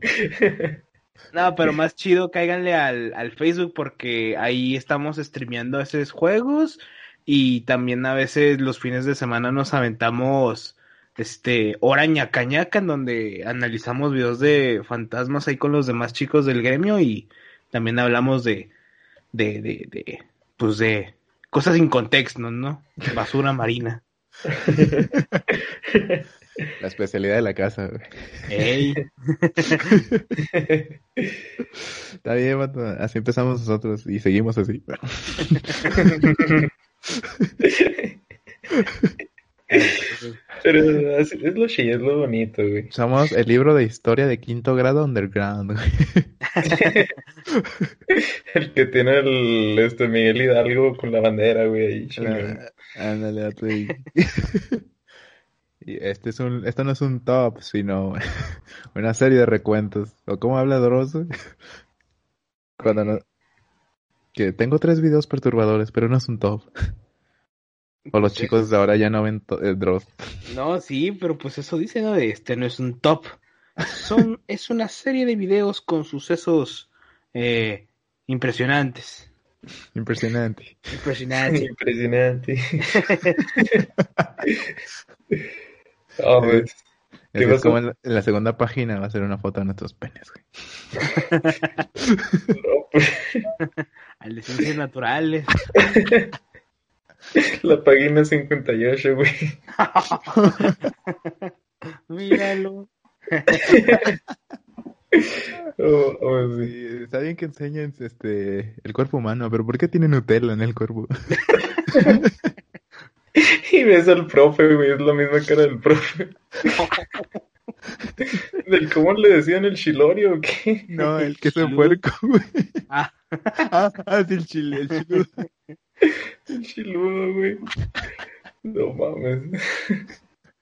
No, pero más chido, cáiganle al, al Facebook porque ahí estamos streameando esos juegos y también a veces los fines de semana nos aventamos este hora ñaca ñaca en donde analizamos videos de fantasmas ahí con los demás chicos del gremio y también hablamos de de, de, de pues de cosas sin contexto, ¿no? Basura marina. La especialidad de la casa, güey. Ey. Está bien, vato. Así empezamos nosotros y seguimos así. Pero así- es lo chido, es lo bonito, güey. Somos el libro de historia de quinto grado underground, güey. El que tiene el este Miguel Hidalgo con la bandera, güey, ahí. Ah, Ándale, vato, y... y este es un, esto no es un top, sino una serie de recuentos. ¿O cómo habla Dross? Cuando no... Que tengo tres videos perturbadores, pero no es un top. O los chicos de ahora ya no ven eh, Dross. No, sí, pero pues eso dice, ¿no? De Este no es un top. Son, es una serie de videos con sucesos eh, impresionantes. Impresionante. Impresionantes. Impresionante. Ah, güey. ¿Qué Es como en la, en la segunda página va a ser una foto de nuestros penes, güey. No, pues, Al de ciencias naturales. la página 58, güey. Míralo. Oh, oh, sí. Sí, está bien que enseñen este el cuerpo humano, pero ¿por qué tiene Nutella en el cuerpo? Y ves al profe, güey, es la misma cara del profe. ¿Del cómo le decían el chilorio o qué? No, el queso de Chiludo. puerco, güey. Ah. Ah, ah, sí, el chile, el chiludo. El chiludo, güey. No mames.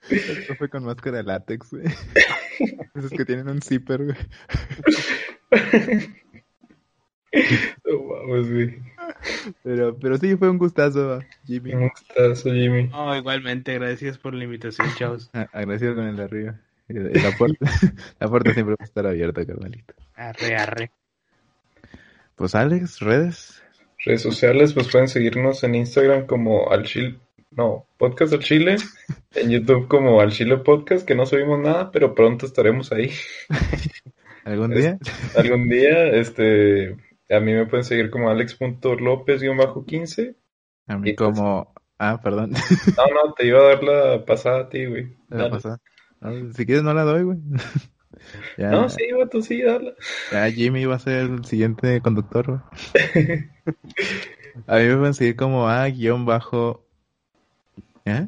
El profe con máscara de látex, güey. Esos que tienen un zipper, güey. No mames, güey. Pero, pero sí, fue un gustazo, Jimmy. Un gustazo, Jimmy. No, igualmente, gracias por la invitación, chavos. Ah, Agradecido con el de arriba. La puerta, la puerta siempre va a estar abierta, carnalito. Arre, arre. Pues Alex, redes. Redes sociales, pues pueden seguirnos en Instagram como al Chile, no, Podcast al Chile, en YouTube como al Chile Podcast, que no subimos nada, pero pronto estaremos ahí. ¿Algún Es- día? Algún día, este, a mí me pueden seguir como alex.lopez-15. A mí pues- como... Ah, perdón. No, no, te iba a dar la pasada a ti, güey. La pasada. No, si quieres no la doy, güey. ya, No, sí, vato, sí, dale. ya Jimmy va a ser el siguiente conductor, güey. A mí me pueden seguir como a guion bajo... ¿Eh?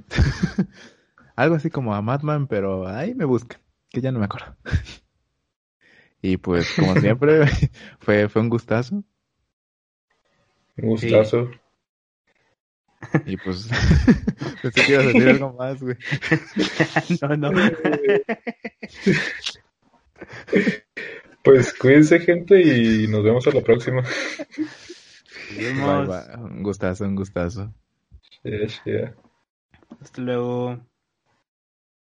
Algo así como a Madman, pero ahí me buscan, que ya no me acuerdo. Y pues, como siempre, fue, fue un gustazo. Un gustazo. Y pues, pensé que ibas a decir algo más, güey. No, no. Pues cuídense, gente, y nos vemos a la próxima. Bye, bye. Un gustazo, un gustazo. Yeah, yeah. Hasta luego.